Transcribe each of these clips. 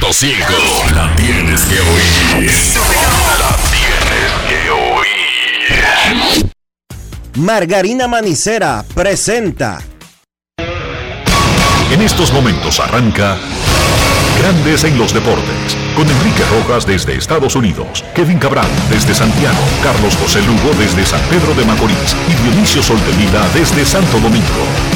102.5. La tienes que oír. La tienes que oír. Margarina Manicera presenta. En estos momentos arranca Grandes en los Deportes, con Enrique Rojas desde Estados Unidos, Kevin Cabral desde Santiago, Carlos José Lugo desde San Pedro de Macorís y Dionisio Solterida desde Santo Domingo.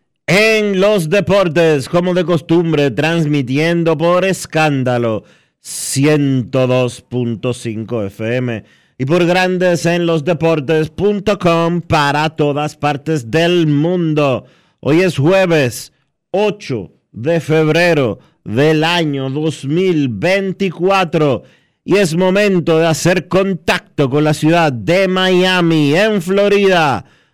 en los Deportes, como de costumbre, transmitiendo por escándalo 102.5 FM y por Grandes en los Deportes.com para todas partes del mundo. Hoy es jueves 8 de febrero del año 2024 y es momento de hacer contacto con la ciudad de Miami, en Florida,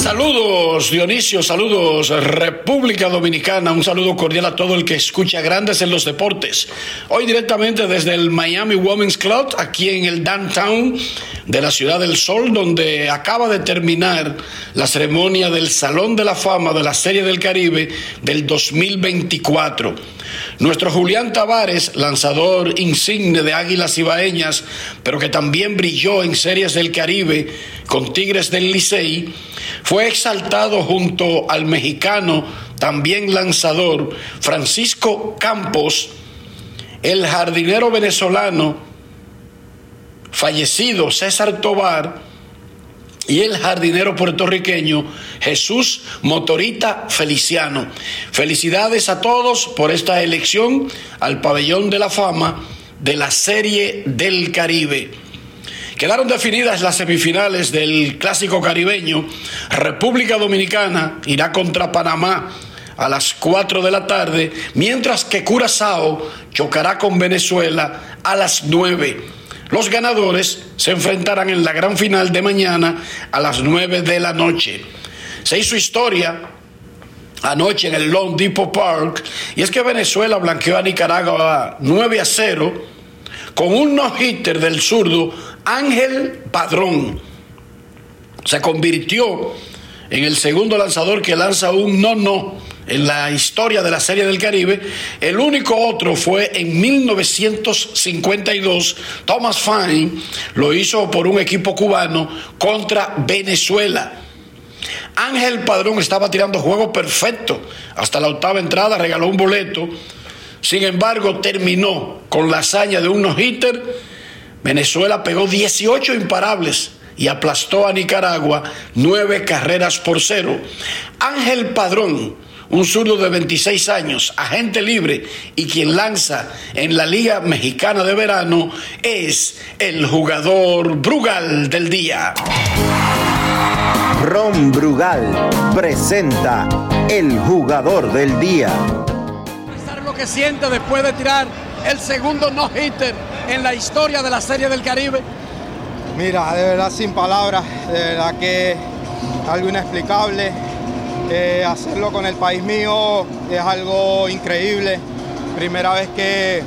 Saludos Dionisio, saludos República Dominicana, un saludo cordial a todo el que escucha Grandes en los Deportes. Hoy directamente desde el Miami Women's Club, aquí en el downtown de la Ciudad del Sol, donde acaba de terminar la ceremonia del Salón de la Fama de la Serie del Caribe del 2024. Nuestro Julián Tavares, lanzador insigne de Águilas Ibaeñas, pero que también brilló en series del Caribe con Tigres del Licey, fue exaltado junto al mexicano, también lanzador, Francisco Campos, el jardinero venezolano fallecido César Tobar, y el jardinero puertorriqueño Jesús Motorita Feliciano. Felicidades a todos por esta elección al pabellón de la fama de la Serie del Caribe. Quedaron definidas las semifinales del Clásico Caribeño. República Dominicana irá contra Panamá a las 4 de la tarde, mientras que Curazao chocará con Venezuela a las 9. Los ganadores se enfrentarán en la gran final de mañana a las 9 de la noche. Se hizo historia anoche en el Long Depot Park y es que Venezuela blanqueó a Nicaragua 9 a 0 con un no-hitter del zurdo Ángel Padrón. Se convirtió en el segundo lanzador que lanza un no-no en la historia de la Serie del Caribe. El único otro fue en 1952. Thomas Fine lo hizo por un equipo cubano contra Venezuela. Ángel Padrón estaba tirando juego perfecto. Hasta la octava entrada regaló un boleto. Sin embargo, terminó con la hazaña de un no-hitter. Venezuela pegó 18 imparables y aplastó a Nicaragua nueve carreras por cero. Ángel Padrón, un zurdo de 26 años, agente libre y quien lanza en la Liga Mexicana de Verano, es el jugador Brugal del día. Ron Brugal presenta el jugador del día. expresar lo que siente después de tirar el segundo no-hitter en la historia de la Serie del Caribe? Mira, de verdad sin palabras, de verdad que algo inexplicable. Eh, hacerlo con el país mío es algo increíble. Primera vez que,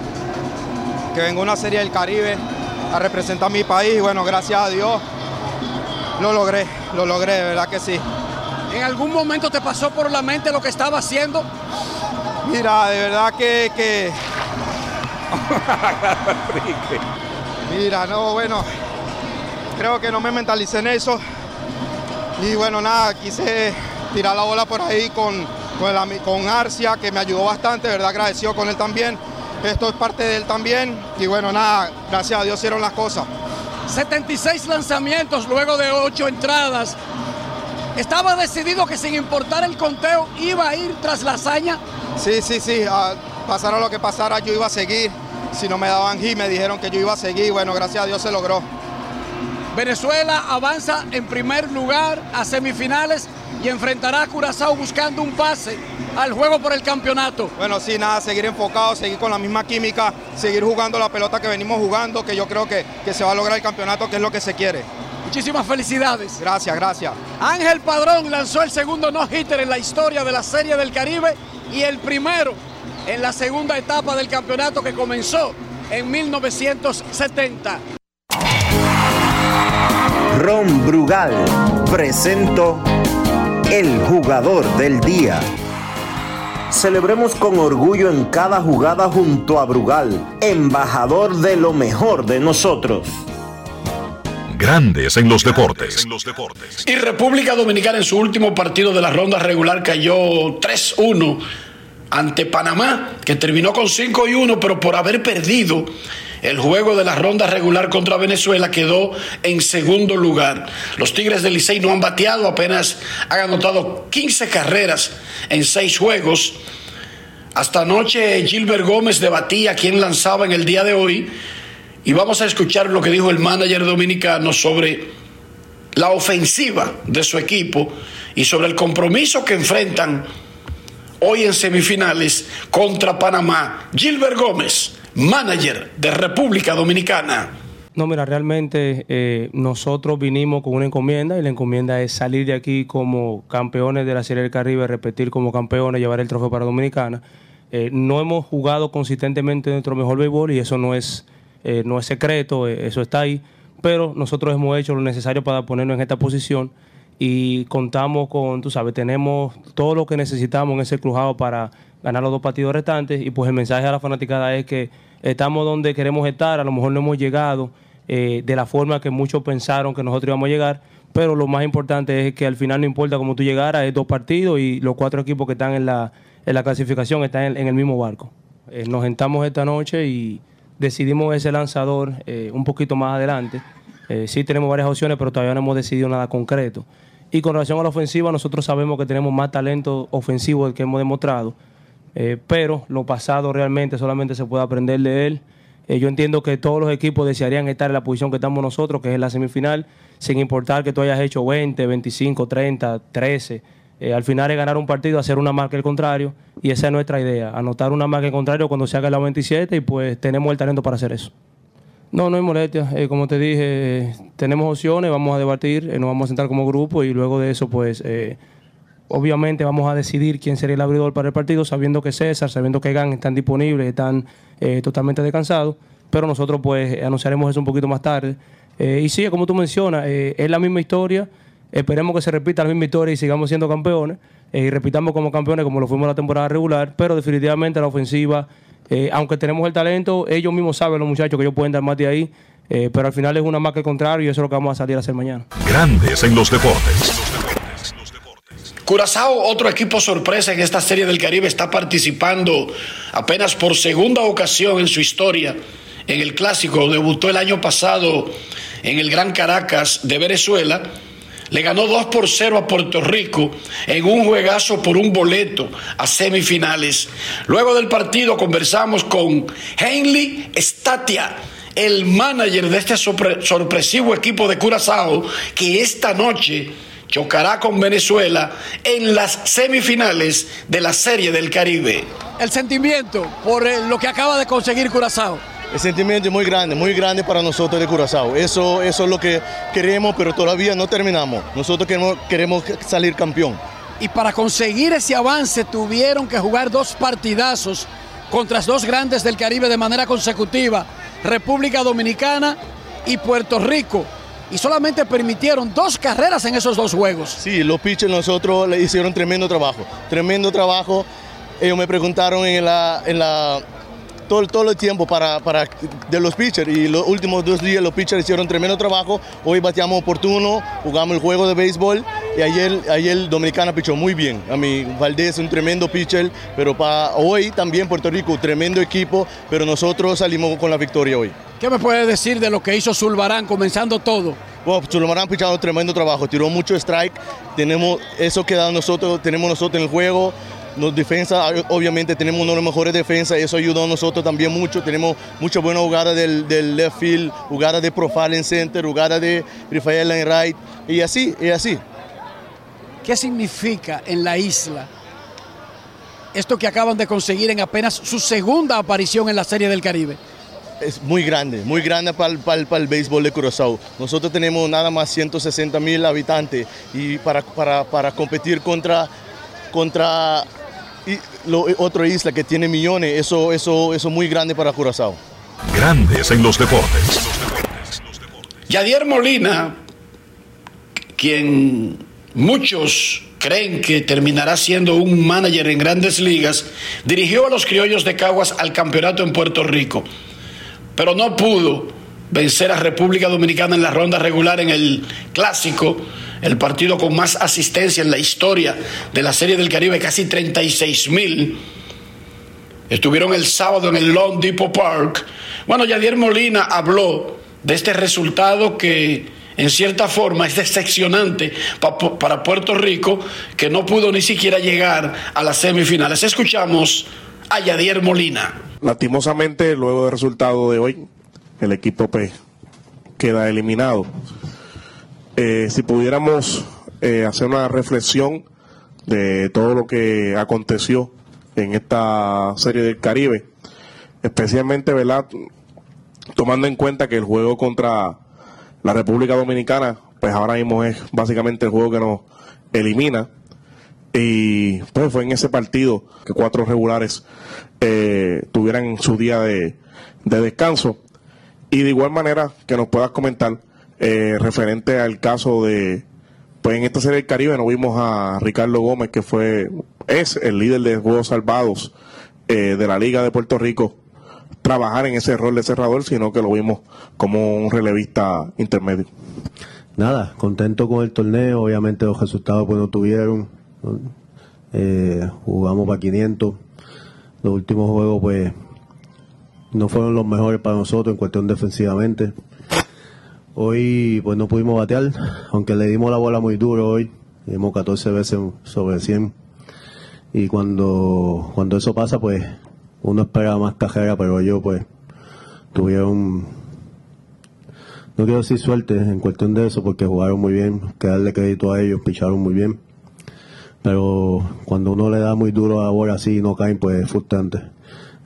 que vengo a una serie del Caribe a representar mi país. Bueno, gracias a Dios lo logré, lo logré, de verdad que sí. ¿En algún momento te pasó por la mente lo que estaba haciendo? Mira, de verdad que... que... Mira, no, bueno, creo que no me mentalicé en eso. Y bueno, nada, quise tirar la bola por ahí con, con, con Arcia, que me ayudó bastante, de verdad agradecido con él también. Esto es parte de él también. Y bueno, nada, gracias a Dios hicieron las cosas. 76 lanzamientos luego de 8 entradas. ¿Estaba decidido que sin importar el conteo iba a ir tras la hazaña? Sí, sí, sí. Uh, pasara lo que pasara, yo iba a seguir. Si no me daban hit, me dijeron que yo iba a seguir. Bueno, gracias a Dios se logró. Venezuela avanza en primer lugar a semifinales y enfrentará a Curazao buscando un pase al juego por el campeonato. Bueno, sí, nada, seguir enfocado, seguir con la misma química, seguir jugando la pelota que venimos jugando, que yo creo que, que se va a lograr el campeonato, que es lo que se quiere. Muchísimas felicidades. Gracias, gracias. Ángel Padrón lanzó el segundo no-hitter en la historia de la Serie del Caribe y el primero en la segunda etapa del campeonato que comenzó en 1970. Ron Brugal presento el jugador del día. Celebremos con orgullo en cada jugada junto a Brugal, embajador de lo mejor de nosotros. Grandes en los deportes. Y República Dominicana en su último partido de la ronda regular cayó 3-1 ante Panamá, que terminó con 5 y 1, pero por haber perdido el juego de la ronda regular contra Venezuela quedó en segundo lugar. Los Tigres del Licey no han bateado, apenas han anotado 15 carreras en 6 juegos. Hasta anoche Gilbert Gómez debatía quién lanzaba en el día de hoy y vamos a escuchar lo que dijo el manager dominicano sobre la ofensiva de su equipo y sobre el compromiso que enfrentan hoy en semifinales contra Panamá. Gilbert Gómez manager de República Dominicana. No, mira, realmente eh, nosotros vinimos con una encomienda y la encomienda es salir de aquí como campeones de la Serie del Caribe, repetir como campeones, llevar el trofeo para Dominicana. Eh, no hemos jugado consistentemente nuestro mejor béisbol y eso no es, eh, no es secreto, eso está ahí, pero nosotros hemos hecho lo necesario para ponernos en esta posición y contamos con, tú sabes, tenemos todo lo que necesitamos en ese crujado para ganar los dos partidos restantes y pues el mensaje a la fanaticada es que estamos donde queremos estar, a lo mejor no hemos llegado eh, de la forma que muchos pensaron que nosotros íbamos a llegar, pero lo más importante es que al final no importa cómo tú llegaras, es dos partidos y los cuatro equipos que están en la, en la clasificación están en, el mismo barco. Eh, nos sentamos esta noche y decidimos ese lanzador eh, un poquito más adelante. Sí tenemos varias opciones, pero todavía no hemos decidido nada concreto. Y con relación a la ofensiva, nosotros sabemos que tenemos más talento ofensivo del que hemos demostrado eh, pero lo pasado realmente solamente se puede aprender de él. Eh, yo entiendo que todos los equipos desearían estar en la posición que estamos nosotros, que es la semifinal, sin importar que tú hayas hecho 20, 25, 30, 13. al final es ganar un partido, hacer una marca al contrario, y esa es nuestra idea, anotar una marca al contrario cuando se haga la 27 y pues tenemos el talento para hacer eso. No, no hay molestia. Eh, como te dije, tenemos opciones, vamos a debatir, nos vamos a sentar como grupo y luego de eso, pues Obviamente vamos a decidir quién sería el abridor para el partido, sabiendo que César, sabiendo que Gan están disponibles, están eh, totalmente descansados, pero nosotros pues anunciaremos eso un poquito más tarde. Eh, y sí, como tú mencionas, eh, es la misma historia, esperemos que se repita la misma historia y sigamos siendo campeones, y repitamos como campeones como lo fuimos la temporada regular, pero definitivamente la ofensiva, aunque tenemos el talento, ellos mismos saben, los muchachos, que ellos pueden dar más de ahí, pero al final es una más que el contrario y eso es lo que vamos a salir a hacer mañana. Grandes en los deportes. Curazao, otro equipo sorpresa en esta serie del Caribe, está participando apenas por segunda ocasión en su historia en el clásico. Debutó el año pasado en el Gran Caracas de Venezuela. Le ganó 2 por 0 a Puerto Rico en un juegazo por un boleto a semifinales. Luego del partido conversamos con Henley Statia, el manager de este sorpresivo equipo de Curazao, que esta noche chocará con Venezuela en las semifinales de la Serie del Caribe. El sentimiento por eh, lo que acaba de conseguir Curazao. El sentimiento es muy grande, muy grande para nosotros de Curazao. Eso, eso es lo que queremos, pero todavía no terminamos. Nosotros queremos, queremos salir campeón. Y para conseguir ese avance tuvieron que jugar dos partidazos contra los dos grandes del Caribe de manera consecutiva, República Dominicana y Puerto Rico. Y solamente permitieron dos carreras en esos dos juegos. Sí, los pitchers nosotros le hicieron tremendo trabajo, tremendo trabajo. Ellos me preguntaron en la, en la todo, todo el tiempo para, para de los pitchers y los últimos dos días los pitchers hicieron tremendo trabajo. Hoy bateamos oportuno, jugamos el juego de béisbol y ayer, ayer Dominicana pichó muy bien. A mí Valdés es un tremendo pitcher, pero para hoy también Puerto Rico, tremendo equipo, pero nosotros salimos con la victoria hoy. ¿Qué me puede decir de lo que hizo Zulbarán comenzando todo? Bueno, Zulbarán pichado tremendo trabajo, tiró mucho strike, tenemos eso que nosotros, tenemos nosotros en el juego, nos defensa, obviamente tenemos uno de los mejores defensas eso ayudó a nosotros también mucho. Tenemos muchas buenas jugadas del, del, left field, jugadas de profile en center, jugadas de Rafael en right y así, y así. ¿Qué significa en la isla esto que acaban de conseguir en apenas su segunda aparición en la Serie del Caribe? Es muy grande, muy grande para el, para, para el béisbol de Curazao. Nosotros tenemos nada más 160 mil habitantes y para, para, para competir contra, contra y lo, otra isla que tiene millones, eso, eso, eso es muy grande para Curazao. Grandes en los deportes. Yadier Molina, quien muchos creen que terminará siendo un manager en grandes ligas, dirigió a los criollos de Caguas al campeonato en Puerto Rico, pero no pudo vencer a República Dominicana en la ronda regular en el clásico, el partido con más asistencia en la historia de la Serie del Caribe, casi 36 mil. Estuvieron el sábado en el Long Depot Park. Bueno, Yadier Molina habló de este resultado que en cierta forma es decepcionante para Puerto Rico, que no pudo ni siquiera llegar a las semifinales. Escuchamos a Yadier Molina. Lastimosamente, luego del resultado de hoy, el equipo P queda eliminado. Eh, si pudiéramos eh, hacer una reflexión de todo lo que aconteció en esta serie del Caribe, especialmente, ¿verdad? Tomando en cuenta que el juego contra la República Dominicana, pues ahora mismo es básicamente el juego que nos elimina. Y pues fue en ese partido que cuatro regulares eh, tuvieran su día de, de descanso. Y de igual manera que nos puedas comentar eh, referente al caso de, pues en esta serie del Caribe no vimos a Ricardo Gómez, que fue, es el líder de Juegos Salvados eh, de la Liga de Puerto Rico, trabajar en ese rol de cerrador, sino que lo vimos como un relevista intermedio. Nada, contento con el torneo, obviamente los resultados pues no tuvieron, eh, jugamos para 500, los últimos juegos pues no fueron los mejores para nosotros en cuestión defensivamente. Hoy pues no pudimos batear, aunque le dimos la bola muy duro hoy, dimos 14 veces sobre 100. Y cuando, cuando eso pasa pues uno espera más cajera, pero ellos pues tuvieron, no quiero decir suerte en cuestión de eso, porque jugaron muy bien, que darle crédito a ellos, picharon muy bien. Pero cuando uno le da muy duro a la bola así y no caen, pues es frustrante.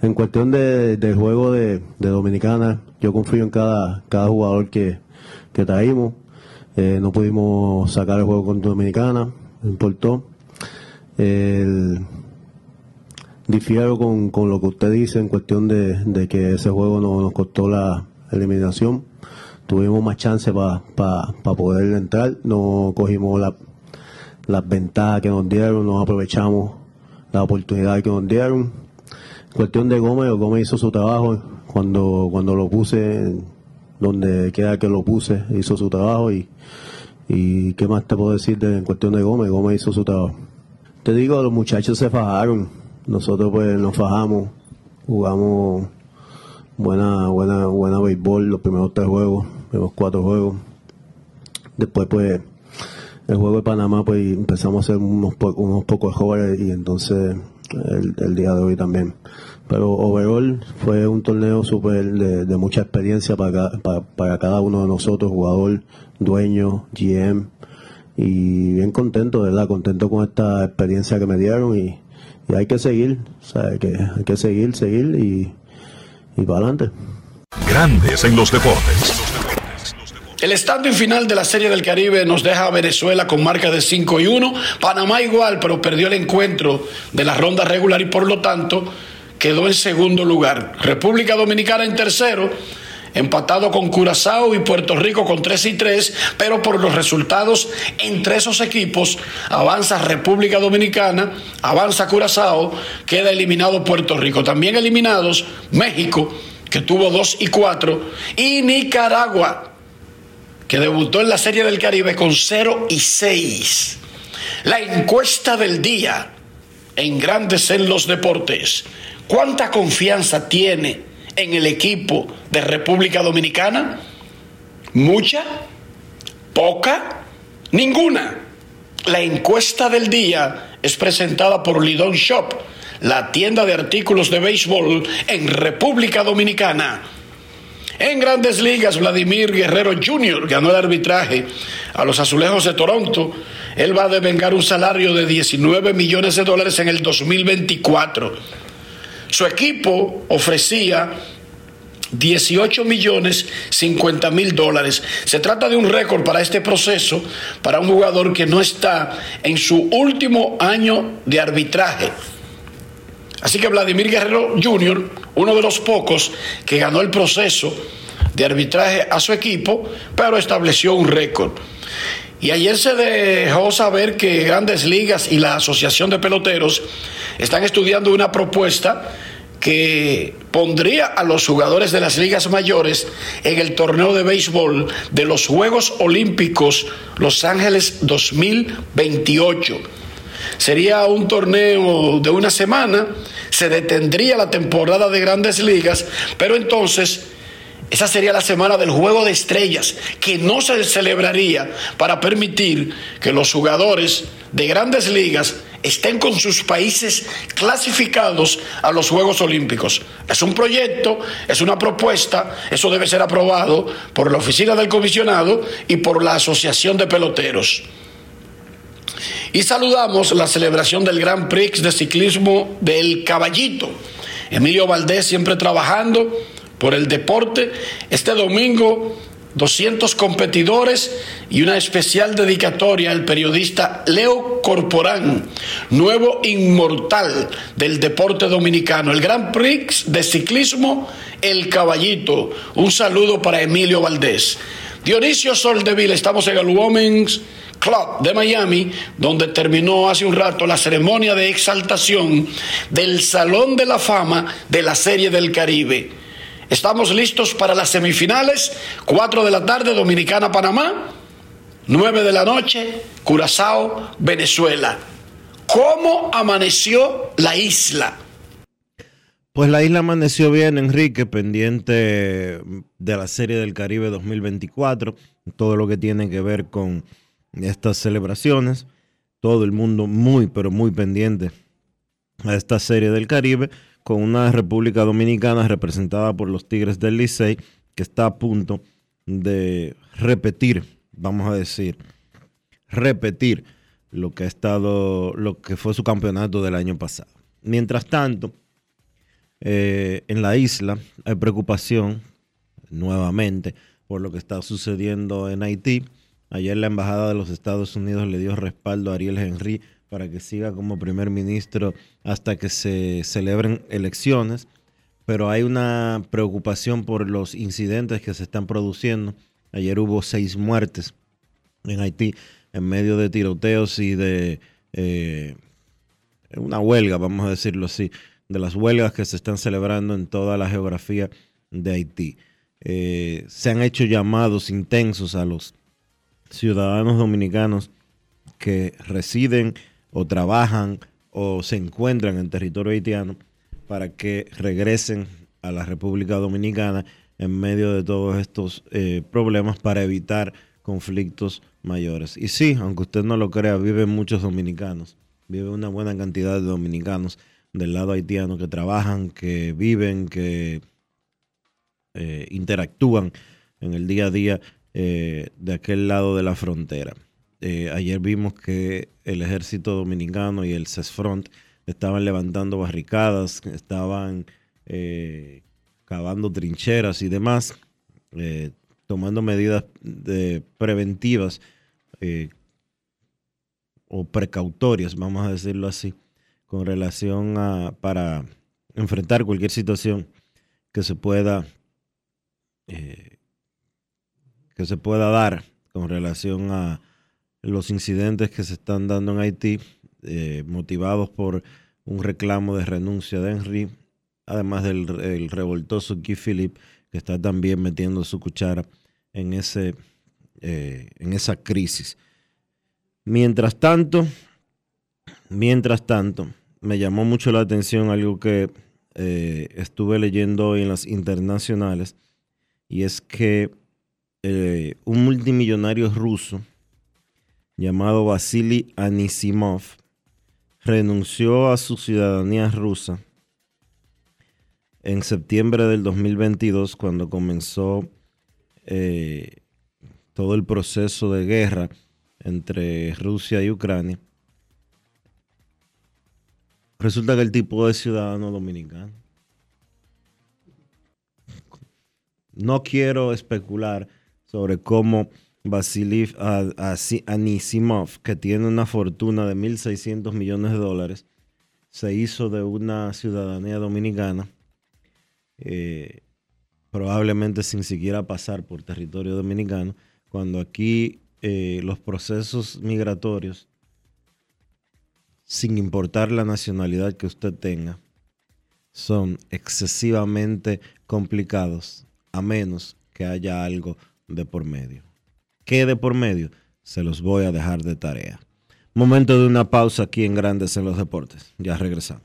En cuestión de, del juego de, de, Dominicana, yo confío en cada, cada jugador que, que traímos. Eh, no pudimos sacar el juego con Dominicana, no importó. El, difiero con, con, lo que usted dice en cuestión de, de que ese juego no, nos costó la eliminación. Tuvimos más chance para pa, pa poder entrar, no cogimos la, las ventajas que nos dieron, no aprovechamos la oportunidad que nos dieron cuestión de Gómez, Gómez hizo su trabajo cuando, cuando lo puse, donde queda que lo puse, hizo su trabajo y, y qué más te puedo decir de, en cuestión de Gómez, Gómez hizo su trabajo. Te digo, los muchachos se fajaron, nosotros pues nos fajamos, jugamos buena, buena, buena béisbol los primeros tres juegos, los cuatro juegos. Después pues el juego de Panamá pues empezamos a hacer unos, unos pocos jóvenes y entonces el, día de hoy también. Pero overall fue un torneo súper de, de, mucha experiencia para, para, para, cada uno de nosotros, jugador, dueño, GM, y bien contento, ¿verdad? Contento con esta experiencia que me dieron y, y hay que seguir, ¿sabes? Que hay que seguir, seguir y, y para adelante. Grandes en los deportes. El standing final de la Serie del Caribe nos deja a Venezuela con marca de 5 y 1. Panamá igual, pero perdió el encuentro de la ronda regular y por lo tanto quedó en segundo lugar. República Dominicana en tercero, empatado con Curazao y Puerto Rico con 3 y 3, pero por los resultados entre esos equipos avanza República Dominicana, avanza Curazao, queda eliminado Puerto Rico. También eliminados México, que tuvo 2 y 4, y Nicaragua que debutó en la Serie del Caribe con 0 y 6. La encuesta del día en Grandes en los Deportes. ¿Cuánta confianza tiene en el equipo de República Dominicana? ¿Mucha? ¿Poca? Ninguna. La encuesta del día es presentada por Lidon Shop, la tienda de artículos de béisbol en República Dominicana. En grandes ligas, Vladimir Guerrero Jr. ganó el arbitraje a los Azulejos de Toronto. Él va a devengar un salario de 19 millones de dólares en el 2024. Su equipo ofrecía 18 millones 50 mil dólares. Se trata de un récord para este proceso, para un jugador que no está en su último año de arbitraje. Así que Vladimir Guerrero Jr., uno de los pocos que ganó el proceso de arbitraje a su equipo, pero estableció un récord. Y ayer se dejó saber que Grandes Ligas y la Asociación de Peloteros están estudiando una propuesta que pondría a los jugadores de las ligas mayores en el torneo de béisbol de los Juegos Olímpicos Los Ángeles 2028 Sería un torneo de una semana, se detendría la temporada de grandes ligas, pero entonces esa sería la semana del juego de estrellas, que no se celebraría para permitir que los jugadores de grandes ligas estén con sus países clasificados a los Juegos Olímpicos. Es un proyecto, es una propuesta, eso debe ser aprobado por la oficina del comisionado y por la Asociación de Peloteros. Y saludamos la celebración del Gran Prix de ciclismo del Caballito. Emilio Valdés siempre trabajando por el deporte. Este domingo 200 competidores y una especial dedicatoria al periodista Leo Corporán, nuevo inmortal del deporte dominicano. El Gran Prix de ciclismo El Caballito. Un saludo para Emilio Valdés. Dionisio Soldeville, estamos en el Women's Club de Miami, donde terminó hace un rato la ceremonia de exaltación del Salón de la Fama de la Serie del Caribe. Estamos listos para las semifinales, 4 de la tarde, Dominicana, Panamá, 9 de la noche, Curazao, Venezuela. ¿Cómo amaneció la isla? Pues la isla amaneció bien, Enrique, pendiente de la Serie del Caribe 2024, todo lo que tiene que ver con estas celebraciones. Todo el mundo muy, pero muy pendiente a esta serie del Caribe, con una República Dominicana representada por los Tigres del Licey, que está a punto de repetir, vamos a decir, repetir lo que ha estado, lo que fue su campeonato del año pasado. Mientras tanto, eh, en la isla hay preocupación nuevamente por lo que está sucediendo en Haití. Ayer la Embajada de los Estados Unidos le dio respaldo a Ariel Henry para que siga como primer ministro hasta que se celebren elecciones, pero hay una preocupación por los incidentes que se están produciendo. Ayer hubo seis muertes en Haití en medio de tiroteos y de eh, una huelga, vamos a decirlo así, de las huelgas que se están celebrando en toda la geografía de Haití. Eh, se han hecho llamados intensos a los ciudadanos dominicanos que residen o trabajan o se encuentran en territorio haitiano para que regresen a la República Dominicana en medio de todos estos eh, problemas para evitar conflictos mayores. Y sí, aunque usted no lo crea, viven muchos dominicanos, vive una buena cantidad de dominicanos del lado haitiano que trabajan, que viven, que eh, interactúan en el día a día eh, de aquel lado de la frontera. Eh, ayer vimos que el ejército dominicano y el CESFRONT estaban levantando barricadas, estaban cavando trincheras y demás, eh, tomando medidas preventivas eh, o precautorias, vamos a decirlo así, con relación a para enfrentar cualquier situación que se pueda eh, que se pueda dar con relación a los incidentes que se están dando en Haití, eh, motivados por un reclamo de renuncia de Henry, además del el revoltoso Guy Philippe, que está también metiendo su cuchara en, ese, eh, en esa crisis. Mientras tanto, mientras tanto, me llamó mucho la atención algo que eh, estuve leyendo hoy en las internacionales, y es que un multimillonario ruso llamado Vasily Anisimov renunció a su ciudadanía rusa en septiembre del 2022 cuando comenzó eh, todo el proceso de guerra entre Rusia y Ucrania. Resulta que el tipo de ciudadano dominicano. No quiero especular sobre cómo Vasily Anisimov, que tiene una fortuna de 1.600 millones de dólares, se hizo de una ciudadanía dominicana, eh, probablemente sin siquiera pasar por territorio dominicano, cuando aquí eh, los procesos migratorios, sin importar la nacionalidad que usted tenga, son excesivamente complicados, a menos que haya algo de por medio. ¿Qué de por medio? Se los voy a dejar de tarea. Momento de una pausa aquí en Grandes en los Deportes. Ya regresamos.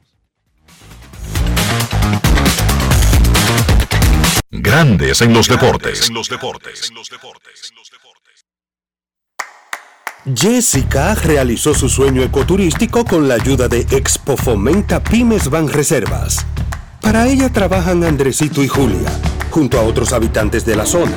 Grandes en los deportes. En los deportes. Jessica realizó su sueño ecoturístico con la ayuda de Expo Fomenta Pymes Van Reservas. Para ella trabajan Andresito y Julia, junto a otros habitantes de la zona.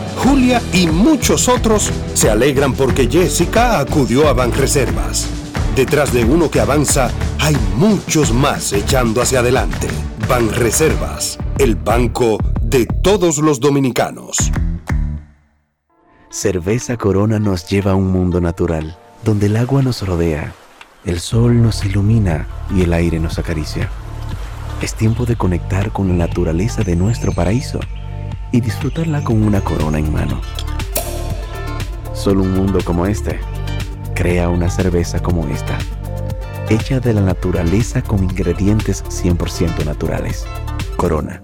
Julia y muchos otros se alegran porque Jessica acudió a Banreservas. Detrás de uno que avanza, hay muchos más echando hacia adelante. Banreservas, el banco de todos los dominicanos. Cerveza Corona nos lleva a un mundo natural, donde el agua nos rodea, el sol nos ilumina y el aire nos acaricia. Es tiempo de conectar con la naturaleza de nuestro paraíso y disfrutarla con una corona en mano. Solo un mundo como este crea una cerveza como esta, hecha de la naturaleza con ingredientes 100% naturales. Corona.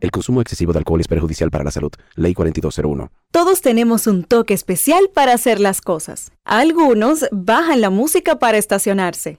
El consumo excesivo de alcohol es perjudicial para la salud. Ley 4201. Todos tenemos un toque especial para hacer las cosas. Algunos bajan la música para estacionarse.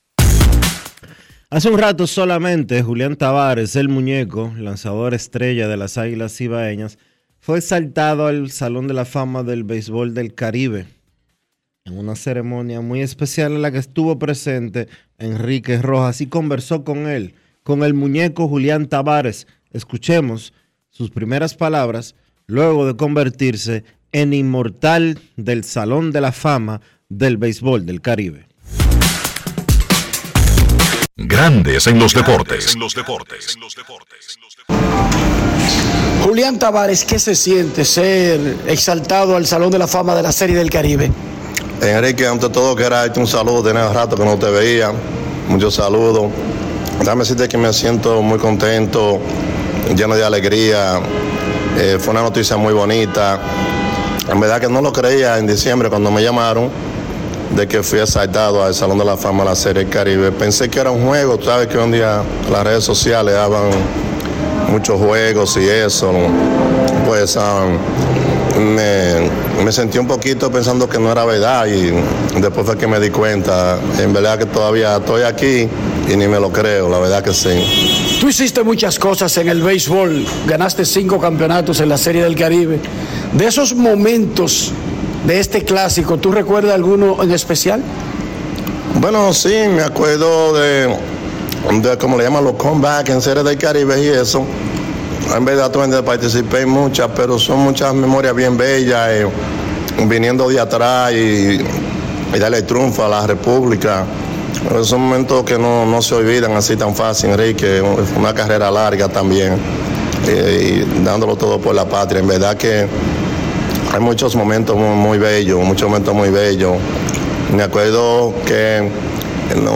Hace un rato solamente Julián Tavares, el muñeco, lanzador estrella de las Águilas Cibaeñas, fue exaltado al Salón de la Fama del Béisbol del Caribe en una ceremonia muy especial en la que estuvo presente Enrique Rojas y conversó con él, con el muñeco Julián Tavares. Escuchemos sus primeras palabras luego de convertirse en inmortal del Salón de la Fama del Béisbol del Caribe. Grandes en los deportes. Julián Tavares, ¿qué se siente ser exaltado al Salón de la Fama de la Serie del Caribe? Enrique, ante todo, que era un saludo, tenía rato que no te veía. Muchos saludos. Déjame decirte que me siento muy contento, lleno de alegría. Eh, fue una noticia muy bonita. En verdad que no lo creía en diciembre cuando me llamaron de que fui exaltado al Salón de la Fama de la Serie del Caribe. Pensé que era un juego, sabes que un día las redes sociales daban muchos juegos y eso. Pues um, me, me, sentí un poquito pensando que no era verdad y después fue que me di cuenta. En verdad que todavía estoy aquí y ni me lo creo, la verdad que sí. Tú hiciste muchas cosas en el béisbol, ganaste cinco campeonatos en la Serie del Caribe. De esos momentos de este clásico, ¿tú recuerdas alguno en especial? Bueno, sí, me acuerdo de, de como le llaman los comebacks en Serie del Caribe y eso. En verdad también participé en muchas, pero son muchas memorias bien bellas, eh, viniendo de atrás y, darle triunfo a la República. Son momentos que no, no se olvidan así tan fácil, Enrique. Una carrera larga también, eh, y dándolo todo por la patria. En verdad que hay muchos momentos muy, bellos, muchos momentos muy bellos. Me acuerdo que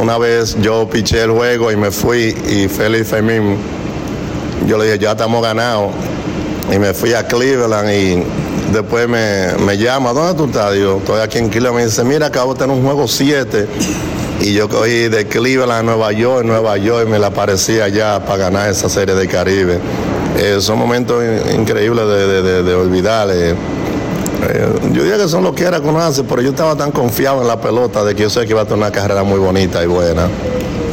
una vez yo piché el juego y me fui y Félix Fermín yo le dije, ya estamos ganados. Y me fui a Cleveland y después me, me llama, ¿dónde tú estás? Yo estoy aquí en Cleveland. Me dice, mira, acabo de tener un juego 7. Y yo cogí de Cleveland a Nueva York, Nueva York, y me la aparecía allá para ganar esa serie de Caribe. Eh, son momentos in- increíbles de- de olvidar. eh. Eh, yo diría que son lo que era conoce, pero yo estaba tan confiado en la pelota de que yo sé que iba a tener una carrera muy bonita y buena.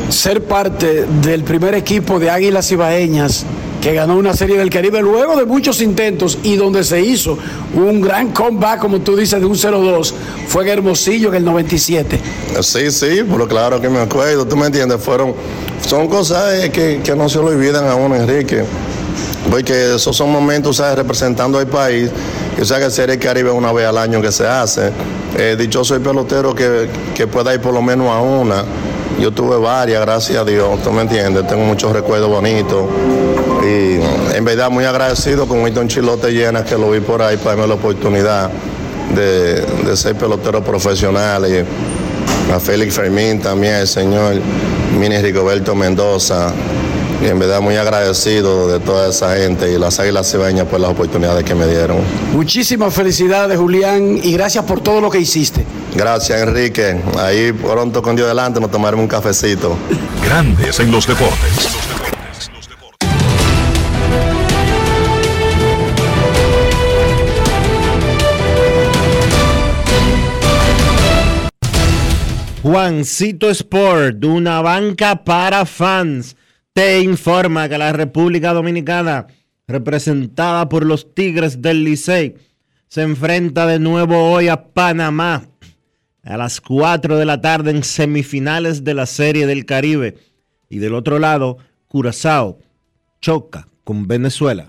ser parte del primer equipo de Águilas Ibaeñas que ganó una serie del Caribe luego de muchos intentos y donde se hizo un gran comeback, como tú dices, de un 0-2, fue en Hermosillo en el 97. Sí, sí, por lo claro que me acuerdo, tú me entiendes, fueron, son cosas eh, que, que no se lo olvidan a uno, Enrique, porque esos son momentos, ¿sabes? representando al país, que sabes que Serie Caribe es una vez al año que se hace, eh, dichoso el pelotero que, que pueda ir por lo menos a una, yo tuve varias, gracias a Dios, tú me entiendes, tengo muchos recuerdos bonitos, y en verdad muy agradecido con Winston Chilote Llenas, que lo vi por ahí para darme la oportunidad de, de ser pelotero profesional. Y, a Félix Fermín también, el señor Mini Rigoberto Mendoza. Y en verdad muy agradecido de toda esa gente y las Águilas Cibaeñas por las oportunidades que me dieron. Muchísimas felicidades, Julián, y gracias por todo lo que hiciste. Gracias, Enrique. Ahí pronto con Dios delante nos tomaremos un cafecito. Grandes en los deportes. Juancito Sport, una banca para fans, te informa que la República Dominicana, representada por los Tigres del Licey, se enfrenta de nuevo hoy a Panamá a las 4 de la tarde en semifinales de la Serie del Caribe. Y del otro lado, Curazao choca con Venezuela.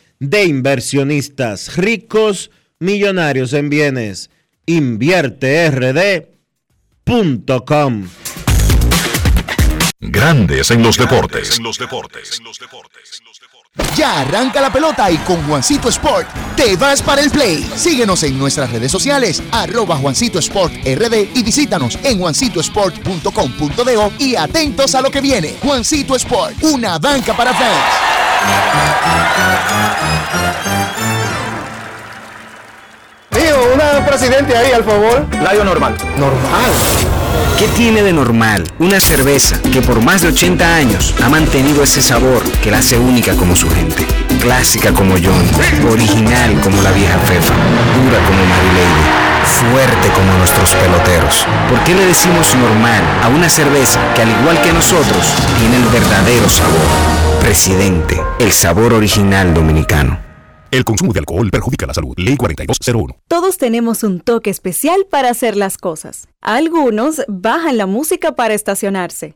de inversionistas ricos, millonarios en bienes. InvierteRD.com. Grandes en los deportes. Ya arranca la pelota y con Juancito Sport te vas para el play. Síguenos en nuestras redes sociales, arroba Juancito Sport RD y visítanos en juancitosport.com.de y atentos a lo que viene. Juancito Sport, una banca para fans. Tío, una presidente ahí, al favor. Layo normal. Normal. ¿Qué tiene de normal una cerveza que por más de 80 años ha mantenido ese sabor que la hace única como su gente? Clásica como John, original como la vieja Fefa, dura como Lady, fuerte como nuestros peloteros. ¿Por qué le decimos normal a una cerveza que al igual que nosotros tiene el verdadero sabor? Presidente, el sabor original dominicano. El consumo de alcohol perjudica la salud. Ley 4201. Todos tenemos un toque especial para hacer las cosas. Algunos bajan la música para estacionarse.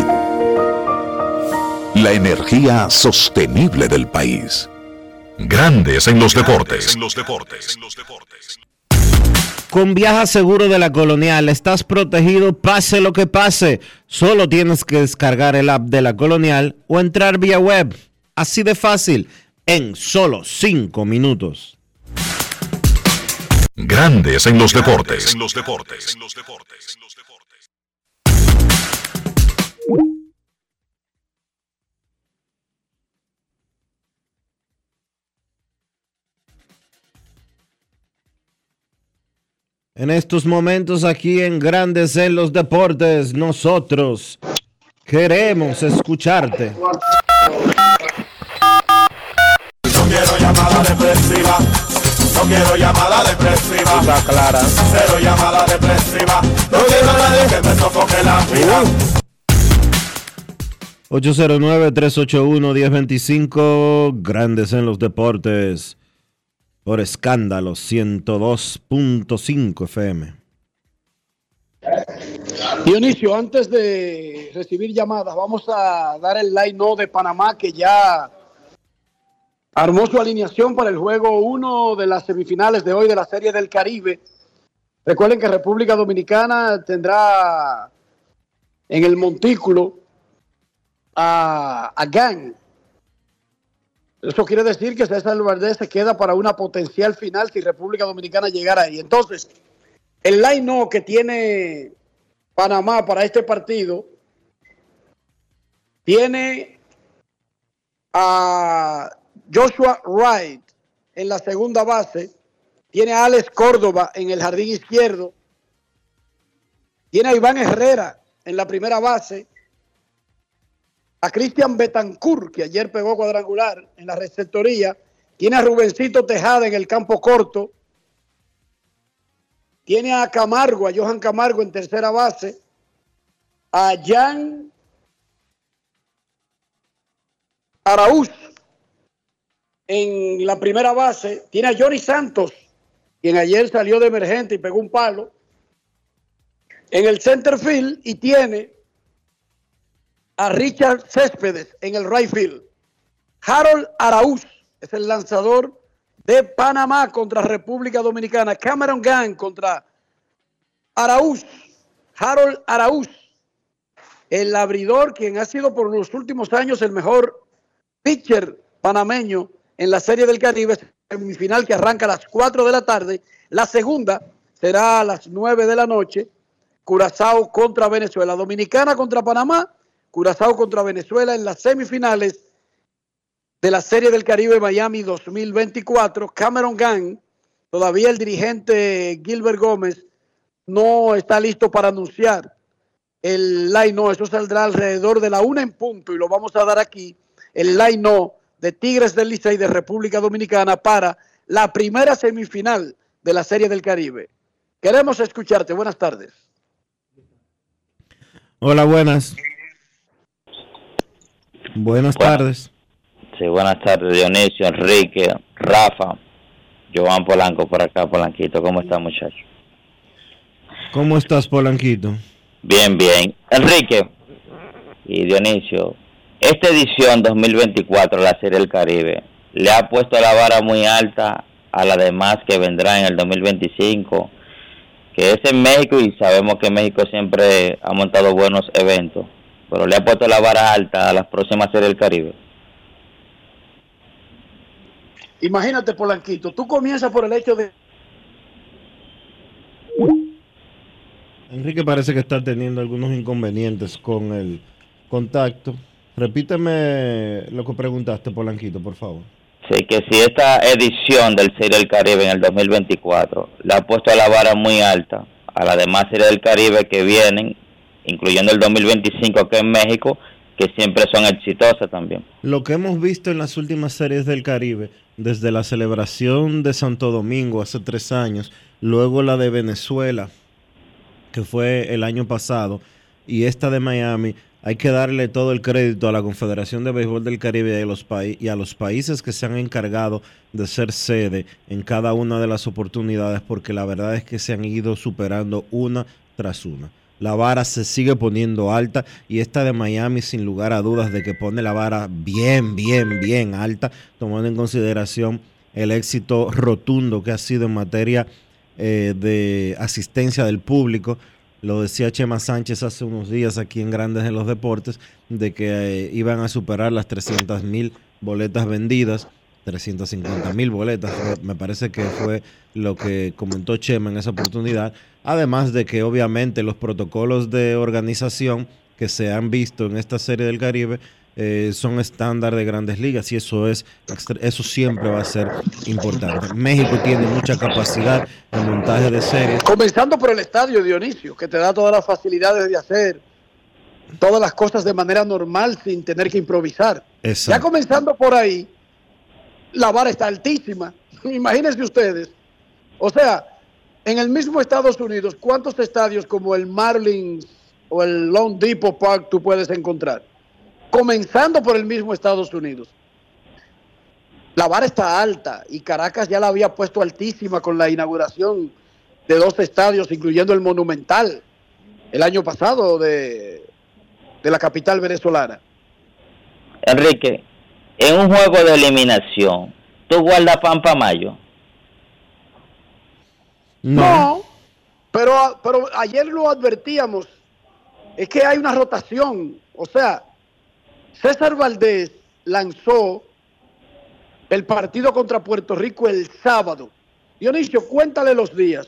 La energía sostenible del país. Grandes en los deportes. Con Viaja Seguro de la Colonial estás protegido pase lo que pase. Solo tienes que descargar el app de la Colonial o entrar vía web. Así de fácil, en solo 5 minutos. Grandes en los deportes. En estos momentos aquí en Grandes en los Deportes, nosotros queremos escucharte. No quiero llamada depresiva. No quiero llamada depresiva. Está clara. Cero llamada depresiva. No quiero a nadie que me sofoque la vida. 809-381-1025, Grandes en los Deportes, por escándalo 102.5 FM. Dionisio, antes de recibir llamadas, vamos a dar el line no de Panamá que ya armó su alineación para el juego 1 de las semifinales de hoy de la Serie del Caribe. Recuerden que República Dominicana tendrá en el montículo a, a Gang. Eso quiere decir que César Valdés se queda para una potencial final si República Dominicana llegara ahí. Entonces, el line que tiene Panamá para este partido Tiene a Joshua Wright en la segunda base. Tiene a Alex Córdoba en el jardín izquierdo. Tiene a Iván Herrera en la primera base. A Cristian Betancourt, que ayer pegó cuadrangular en la receptoría. Tiene a Rubencito Tejada en el campo corto. Tiene a Camargo, a Johan Camargo en tercera base. A Jan Araúz en la primera base. Tiene a Johnny Santos, quien ayer salió de emergente y pegó un palo. En el center field y tiene Richard Céspedes en el right field. Harold Araúz es el lanzador de Panamá contra República Dominicana. Cameron Gang contra Araúz. Harold Araúz, el abridor, quien ha sido por los últimos años el mejor pitcher panameño en la Serie del Caribe, semifinal que arranca a las 4 de la tarde. La segunda será a las 9 de la noche. Curazao contra Venezuela. Dominicana contra Panamá. Curazao contra Venezuela en las semifinales de la Serie del Caribe Miami 2024. Cameron Gang, todavía el dirigente Gilbert Gómez no está listo para anunciar el line no. Eso saldrá alrededor de la una en punto y lo vamos a dar aquí. El line no de Tigres del Licey de República Dominicana para la primera semifinal de la Serie del Caribe. Queremos escucharte. Buenas tardes. Hola, buenas. Buenas tardes. Sí, buenas tardes, Dionisio, Enrique, Rafa, Joan Polanco por acá, Polanquito. ¿Cómo está, muchacho? ¿Cómo estás, Polanquito? Bien, bien. Enrique y Dionisio, esta edición 2024 de la Serie del Caribe le ha puesto la vara muy alta a la demás que vendrá en el 2025, que es en México y sabemos que México siempre ha montado buenos eventos, pero le ha puesto la vara alta a las próximas Series del Caribe. Imagínate, Polanquito, tú comienzas por el hecho de Enrique parece que está teniendo algunos inconvenientes con el contacto. Repíteme lo que preguntaste, Polanquito, por favor. Sí, que si esta edición del Serie del Caribe en el 2024 le ha puesto la vara muy alta a las demás Series del Caribe que vienen, incluyendo el 2025 aquí en México, que siempre son exitosas también. Lo que hemos visto en las últimas series del Caribe, desde la celebración de Santo Domingo hace tres años, luego la de Venezuela, que fue el año pasado, y esta de Miami, hay que darle todo el crédito a la Confederación de Béisbol del Caribe y a los, y a los países que se han encargado de ser sede en cada una de las oportunidades, porque la verdad es que se han ido superando una tras una. La vara se sigue poniendo alta y esta de Miami, sin lugar a dudas, de que pone la vara bien, bien, bien alta, tomando en consideración el éxito rotundo que ha sido en materia eh, de asistencia del público. Lo decía Chema Sánchez hace unos días aquí en Grandes en los Deportes, de que eh, iban a superar las 300 mil boletas vendidas, 350 mil boletas, me parece que fue lo que comentó Chema en esa oportunidad. Además de que obviamente los protocolos de organización que se han visto en esta serie del Caribe eh, son estándar de grandes ligas y eso es eso siempre va a ser importante. México tiene mucha capacidad en montaje de series. Comenzando por el estadio Dionisio, que te da todas las facilidades de hacer todas las cosas de manera normal sin tener que improvisar. Ya comenzando por ahí, la vara está altísima. Imagínense ustedes. O sea, en el mismo Estados Unidos, ¿cuántos estadios como el Marlins o el Lone Depot Park tú puedes encontrar? comenzando por el mismo Estados Unidos. La vara está alta y Caracas ya la había puesto altísima con la inauguración de dos estadios, incluyendo el Monumental, el año pasado de, de la capital venezolana. Enrique, en un juego de eliminación, ¿tú guardas Pampa Mayo? No, pero, pero ayer lo advertíamos, es que hay una rotación, o sea, César Valdés lanzó el partido contra Puerto Rico el sábado. Dionisio, cuéntale los días.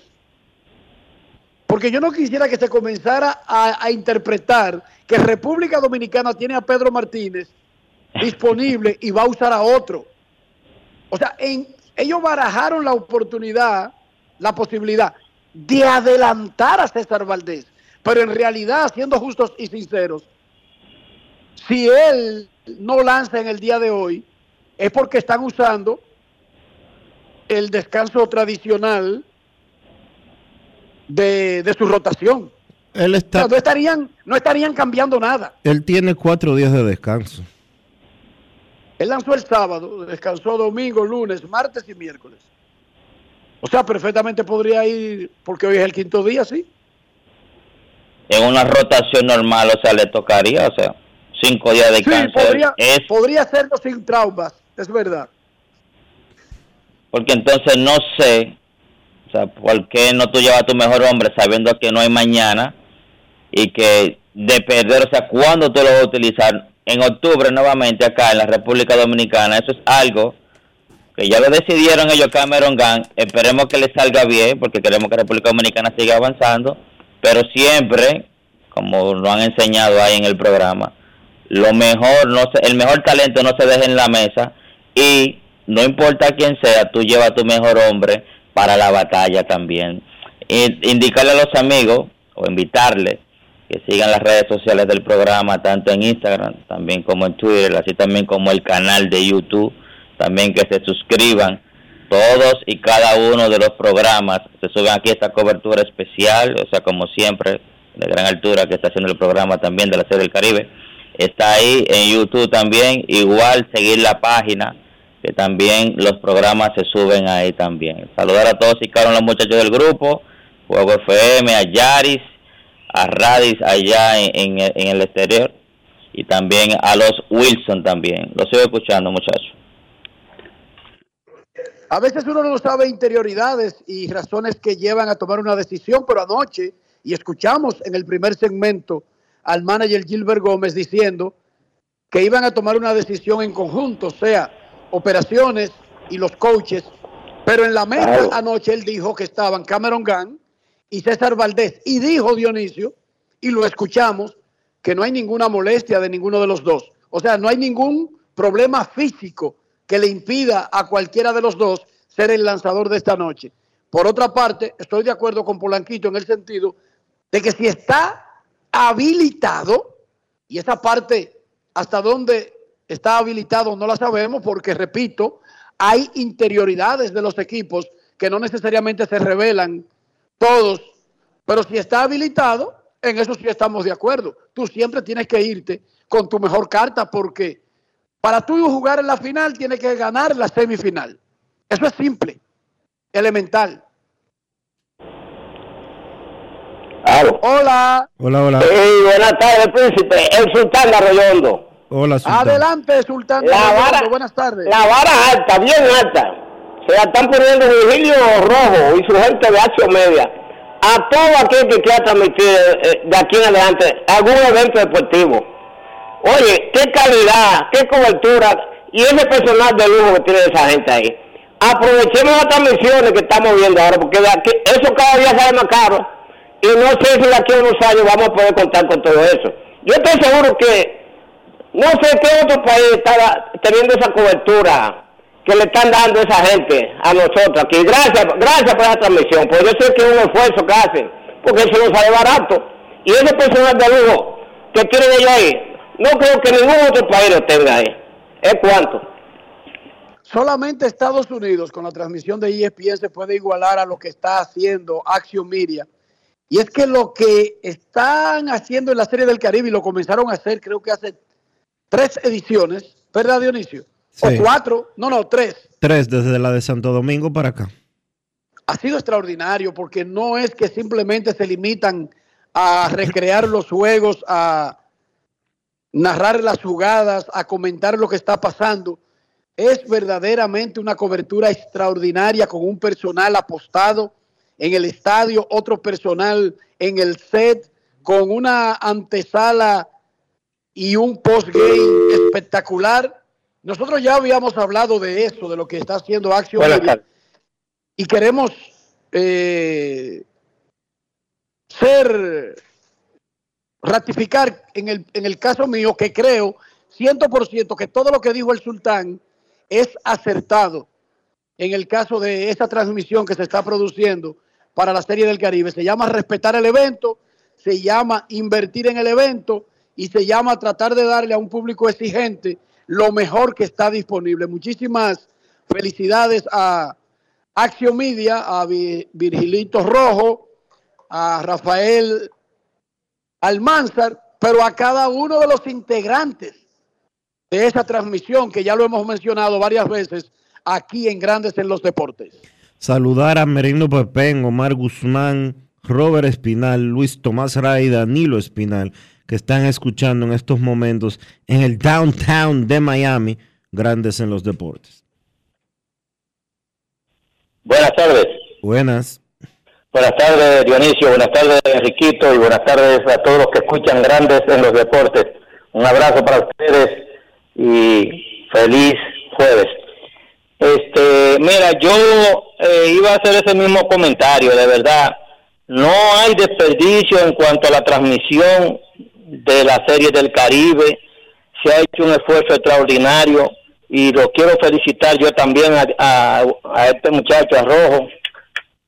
Porque yo no quisiera que se comenzara a, a interpretar que República Dominicana tiene a Pedro Martínez disponible y va a usar a otro. O sea, en, ellos barajaron la oportunidad, la posibilidad de adelantar a César Valdés. Pero en realidad, siendo justos y sinceros, si él no lanza en el día de hoy, es porque están usando el descanso tradicional de, de su rotación. Él O está, sea, no, estarían, no estarían cambiando nada. él tiene cuatro días de descanso. Él lanzó el sábado, descansó domingo, lunes, martes y miércoles. O sea, perfectamente podría ir, porque hoy es el quinto día, sí. En una rotación normal, o sea, le tocaría, o sea, cinco días de Sí, descanso. podría, es podría hacerlo sin traumas, es verdad. porque entonces no sé, o sea, ¿por qué no tú llevas a tu mejor hombre sabiendo que no hay mañana y que de perder, o sea, ¿cuándo tú lo vas a utilizar? En octubre nuevamente acá en la República Dominicana, eso es algo que ya lo decidieron ellos Cameron Gang, esperemos que le salga bien porque queremos que República Dominicana siga avanzando, pero siempre, como lo han enseñado ahí en el programa, lo mejor, no se, el mejor talento no se deja en la mesa. Y no importa quién sea, tú llevas tu mejor hombre para la batalla también. Y indicarle a los amigos o invitarles que sigan las redes sociales del programa, tanto en Instagram, también como en Twitter, así también como el canal de YouTube, también que se suscriban. Todos y cada uno de los programas se suben aquí esta cobertura especial, o sea, como siempre, de gran altura que está haciendo el programa también de la serie del Caribe. Está ahí en YouTube también, igual seguir la página, que también los programas se suben ahí también. Saludar a todos y cada uno los muchachos del grupo, Fuego FM, a Yaris, a Radis allá en, en, en el exterior y también a los Wilson también. Los sigo escuchando muchachos. A veces uno no sabe interioridades y razones que llevan a tomar una decisión, pero anoche, y escuchamos en el primer segmento al manager Gilbert Gómez diciendo que iban a tomar una decisión en conjunto, o sea, operaciones y los coaches, pero en la mesa anoche él dijo que estaban Cameron Gunn y César Valdés, y dijo Dionisio, y lo escuchamos, que no hay ninguna molestia de ninguno de los dos. O sea, no hay ningún problema físico que le impida a cualquiera de los dos ser el lanzador de esta noche. Por otra parte, estoy de acuerdo con Polanquito en el sentido de que si está habilitado, y esa parte hasta dónde está habilitado no la sabemos porque, repito, hay interioridades de los equipos que no necesariamente se revelan todos, pero si está habilitado, en eso sí estamos de acuerdo. Tú siempre tienes que irte con tu mejor carta porque para tú jugar en la final tienes que ganar la semifinal. Eso es simple, elemental. Hola. Hola, hola. Sí, buenas tardes, príncipe. El sultán de Arroyondo. Hola, Sultán. Adelante, Sultán. La Arredondo, vara- Buenas tardes. La vara alta, bien alta. Se la están poniendo Virgilio Rojo y su gente de Acción Media. A todo aquel que quiera transmitir eh, de aquí en adelante algún evento deportivo. Oye, qué calidad, qué cobertura y ese personal de lujo que tiene esa gente ahí. Aprovechemos las transmisiones que estamos viendo ahora, porque de aquí- eso cada día sale más caro. Y no sé si de aquí a unos años vamos a poder contar con todo eso. Yo estoy seguro que no sé qué otro país está teniendo esa cobertura que le están dando esa gente a nosotros aquí. Gracias, gracias por esa transmisión, porque yo sé que es un esfuerzo que hacen, porque eso no sale barato. Y ese personal de lujo que tienen ellos ahí, no creo que ningún otro país lo tenga ahí. ¿Es cuánto? Solamente Estados Unidos con la transmisión de ESPN se puede igualar a lo que está haciendo Action Media. Y es que lo que están haciendo en la Serie del Caribe y lo comenzaron a hacer creo que hace tres ediciones, ¿verdad Dionisio? Sí. O cuatro, no, no, tres. Tres desde la de Santo Domingo para acá. ha sido extraordinario porque no es que simplemente se limitan a recrear los juegos, a narrar las jugadas, a comentar lo que está pasando. Es verdaderamente una cobertura extraordinaria con un personal apostado en el estadio, otro personal en el set, con una antesala y un postgame espectacular. Nosotros ya habíamos hablado de eso, de lo que está haciendo Action y queremos eh, poder ratificar en el, en el caso mío que creo 100% que todo lo que dijo el sultán es acertado en el caso de esa transmisión que se está produciendo para la Serie del Caribe. Se llama respetar el evento, se llama invertir en el evento y se llama tratar de darle a un público exigente lo mejor que está disponible. Muchísimas felicidades a Action Media, a Virgilito Rojo, a Rafael Almanzar, pero a cada uno de los integrantes de esa transmisión que ya lo hemos mencionado varias veces aquí en Grandes en los Deportes. Saludar a Merino Pepén, Omar Guzmán, Robert Espinal, Luis Tomás Ray, Danilo Espinal, que están escuchando en estos momentos en el downtown de Miami, Grandes en los Deportes. Buenas tardes. Buenas. Buenas tardes, Dionisio. Buenas tardes, Enriquito. Y buenas tardes a todos los que escuchan Grandes en los Deportes. Un abrazo para ustedes y feliz jueves. Este, mira, yo eh, iba a hacer ese mismo comentario, de verdad. No hay desperdicio en cuanto a la transmisión de la serie del Caribe. Se ha hecho un esfuerzo extraordinario y lo quiero felicitar yo también a, este muchacho, a Rojo,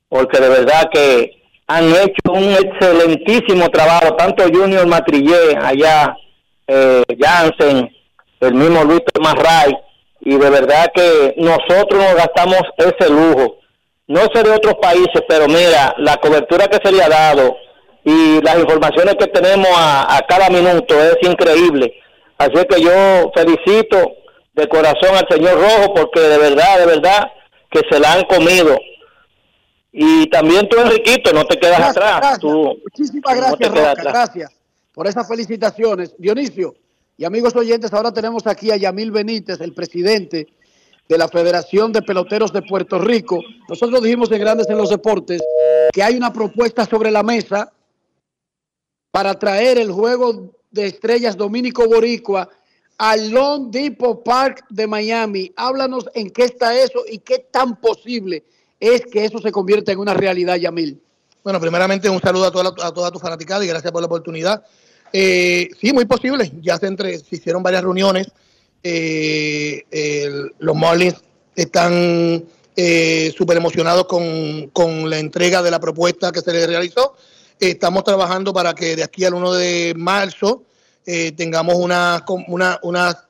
porque de verdad que han hecho un excelentísimo trabajo, tanto Junior Matrillé allá, eh, Jansen, el mismo Luis Marray, y de verdad que nosotros nos gastamos ese lujo. No sé de otros países, pero mira, la cobertura que se le ha dado y las informaciones que tenemos a, cada minuto es increíble. Así que yo felicito de corazón al señor Rojo porque de verdad, de verdad que se la han comido. Y también tú, Enriquito, no te quedas atrás. Muchísimas gracias, gracias por esas felicitaciones. Dionisio y amigos oyentes, ahora tenemos aquí a Yamil Benítez, el presidente de la Federación de Peloteros de Puerto Rico. Nosotros dijimos en Grandes en los Deportes que hay una propuesta sobre la mesa para traer el juego de estrellas Dominico Boricua al Long Depot Park de Miami. Háblanos en qué está eso y qué tan posible es que eso se convierta en una realidad, Yamil. Bueno, primeramente un saludo a toda, a toda tu fanaticada y gracias por la oportunidad. Eh, sí, muy posible. Ya se, entre, se hicieron varias reuniones. Eh, los Marlins están eh, súper emocionados con, con, la entrega de la propuesta que se les realizó. Estamos trabajando para que de aquí al 1 de marzo eh, tengamos una, una, una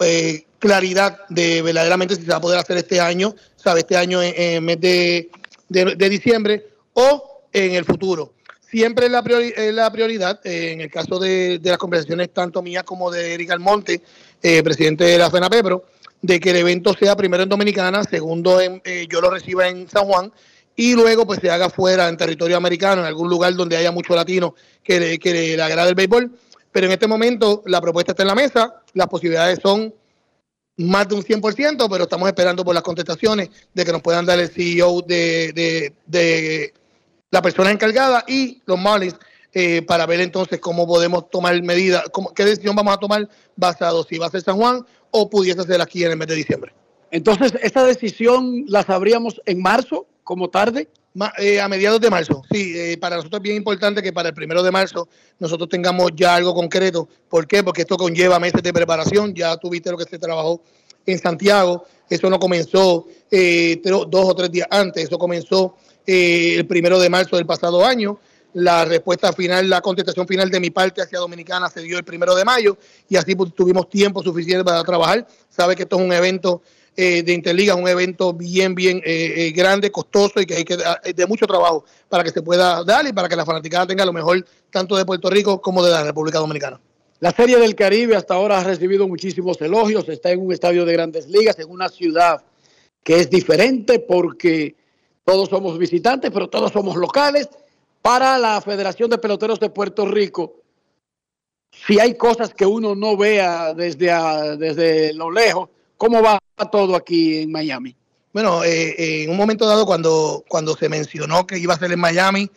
eh, claridad de verdaderamente si se va a poder hacer este año, sabe, este año en, el mes de, de, diciembre o en el futuro. Siempre es la, la prioridad, eh, en el caso de, de, las conversaciones tanto mías como de Eric Almonte, presidente de la FENAPEPRO, de que el evento sea primero en Dominicana, segundo en, yo lo reciba en San Juan y luego pues se haga fuera en territorio americano, en algún lugar donde haya mucho latino que le, que le agrade el béisbol. Pero en este momento la propuesta está en la mesa, las posibilidades son más de un 100%, pero estamos esperando por las contestaciones de que nos puedan dar el CEO de, de, la persona encargada y los Marlins eh, para ver entonces cómo podemos tomar medidas, qué decisión vamos a tomar basado si va a ser San Juan o pudiese ser aquí en el mes de diciembre. Entonces, ¿esta decisión la sabríamos en marzo? Como tarde? Eh, a mediados de marzo, sí, eh, para nosotros es bien importante que para el primero de marzo nosotros tengamos ya algo concreto. ¿Por qué? Porque esto conlleva meses de preparación, ya tuviste lo que se trabajó en Santiago, eso no comenzó eh, dos o tres días antes, eso comenzó el primero de marzo del pasado año. La respuesta final, la contestación final de mi parte hacia Dominicana se dio el primero de mayo y así tuvimos tiempo suficiente para trabajar. Sabe que esto es un evento eh, de Interliga, un evento bien, bien eh, eh, grande, costoso y que hay que de mucho trabajo para que se pueda dar y para que la fanaticada tenga lo mejor tanto de Puerto Rico como de la República Dominicana. La Serie del Caribe hasta ahora ha recibido muchísimos elogios, está en un estadio de grandes ligas, en una ciudad que es diferente porque todos somos visitantes, pero todos somos locales. Para la Federación de Peloteros de Puerto Rico, si hay cosas que uno no vea desde, desde lo lejos, ¿cómo va todo aquí en Miami? Bueno, eh, en un momento dado cuando, cuando se mencionó que iba a ser en Miami,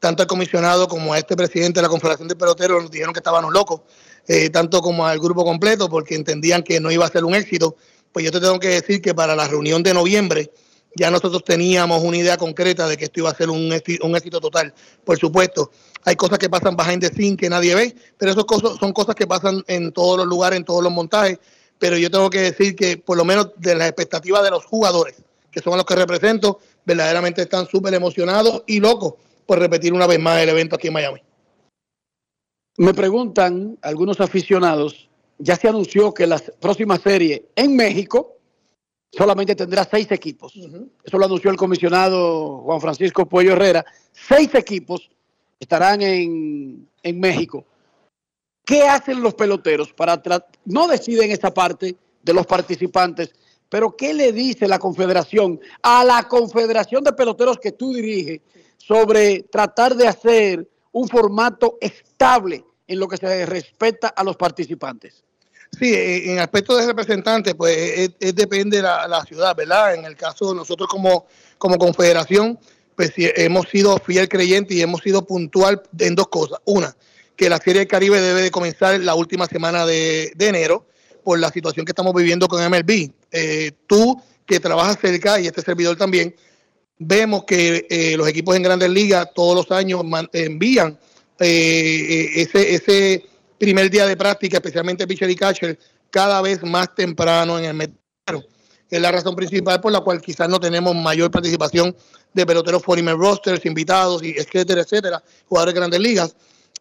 tanto al comisionado como a este presidente de la Confederación de Peloteros nos dijeron que estábamos locos, eh, tanto como al grupo completo, porque entendían que no iba a ser un éxito. Pues yo te tengo que decir que para la reunión de noviembre ya nosotros teníamos una idea concreta de que esto iba a ser un, éxito, total. Por supuesto, hay cosas que pasan behind the scene que nadie ve, pero eso cosas, son cosas que pasan en todos los lugares, en todos los montajes. Pero yo tengo que decir que, por lo menos de las expectativas de los jugadores, que son los que represento, verdaderamente están súper emocionados y locos por repetir una vez más el evento aquí en Miami. Me preguntan algunos aficionados, ya se anunció que la próxima serie en México solamente tendrá seis equipos. Eso lo anunció el comisionado Juan Francisco Puello Herrera. Seis equipos estarán en, en México. ¿Qué hacen los peloteros para no deciden esa parte de los participantes, pero qué le dice la Confederación a la Confederación de Peloteros que tú diriges sobre tratar de hacer un formato estable en lo que se respecta a los participantes. Sí, en aspecto de representantes, pues es, depende de la, ciudad, ¿verdad? En el caso de nosotros como, como confederación, pues hemos sido fiel creyente y hemos sido puntual en dos cosas. Una, que la Serie del Caribe debe de comenzar la última semana de, enero por la situación que estamos viviendo con MLB. Eh, tú, que trabajas cerca, y este servidor también, vemos que eh, los equipos en grandes ligas todos los años envían eh, ese, ese primer día de práctica, especialmente pitcher y catcher, cada vez más temprano en el mes. Es la razón principal por la cual quizás no tenemos mayor participación de peloteros foreign rosters, invitados, y etcétera, etcétera, jugadores de grandes ligas.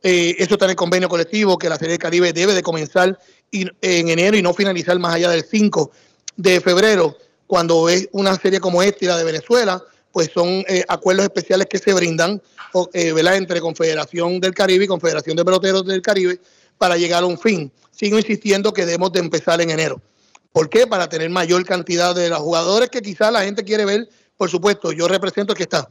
Eh, eso está en el convenio colectivo que la Serie del Caribe debe de comenzar en enero y no finalizar más allá del 5 de febrero, cuando es una serie como esta y la de Venezuela, pues son eh, acuerdos especiales que se brindan eh, entre Confederación del Caribe y Confederación de Peloteros del Caribe para llegar a un fin. Sigo insistiendo que debemos de empezar en enero. ¿Por qué? Para tener mayor cantidad de los jugadores que quizás la gente quiere ver. Por supuesto, yo represento que está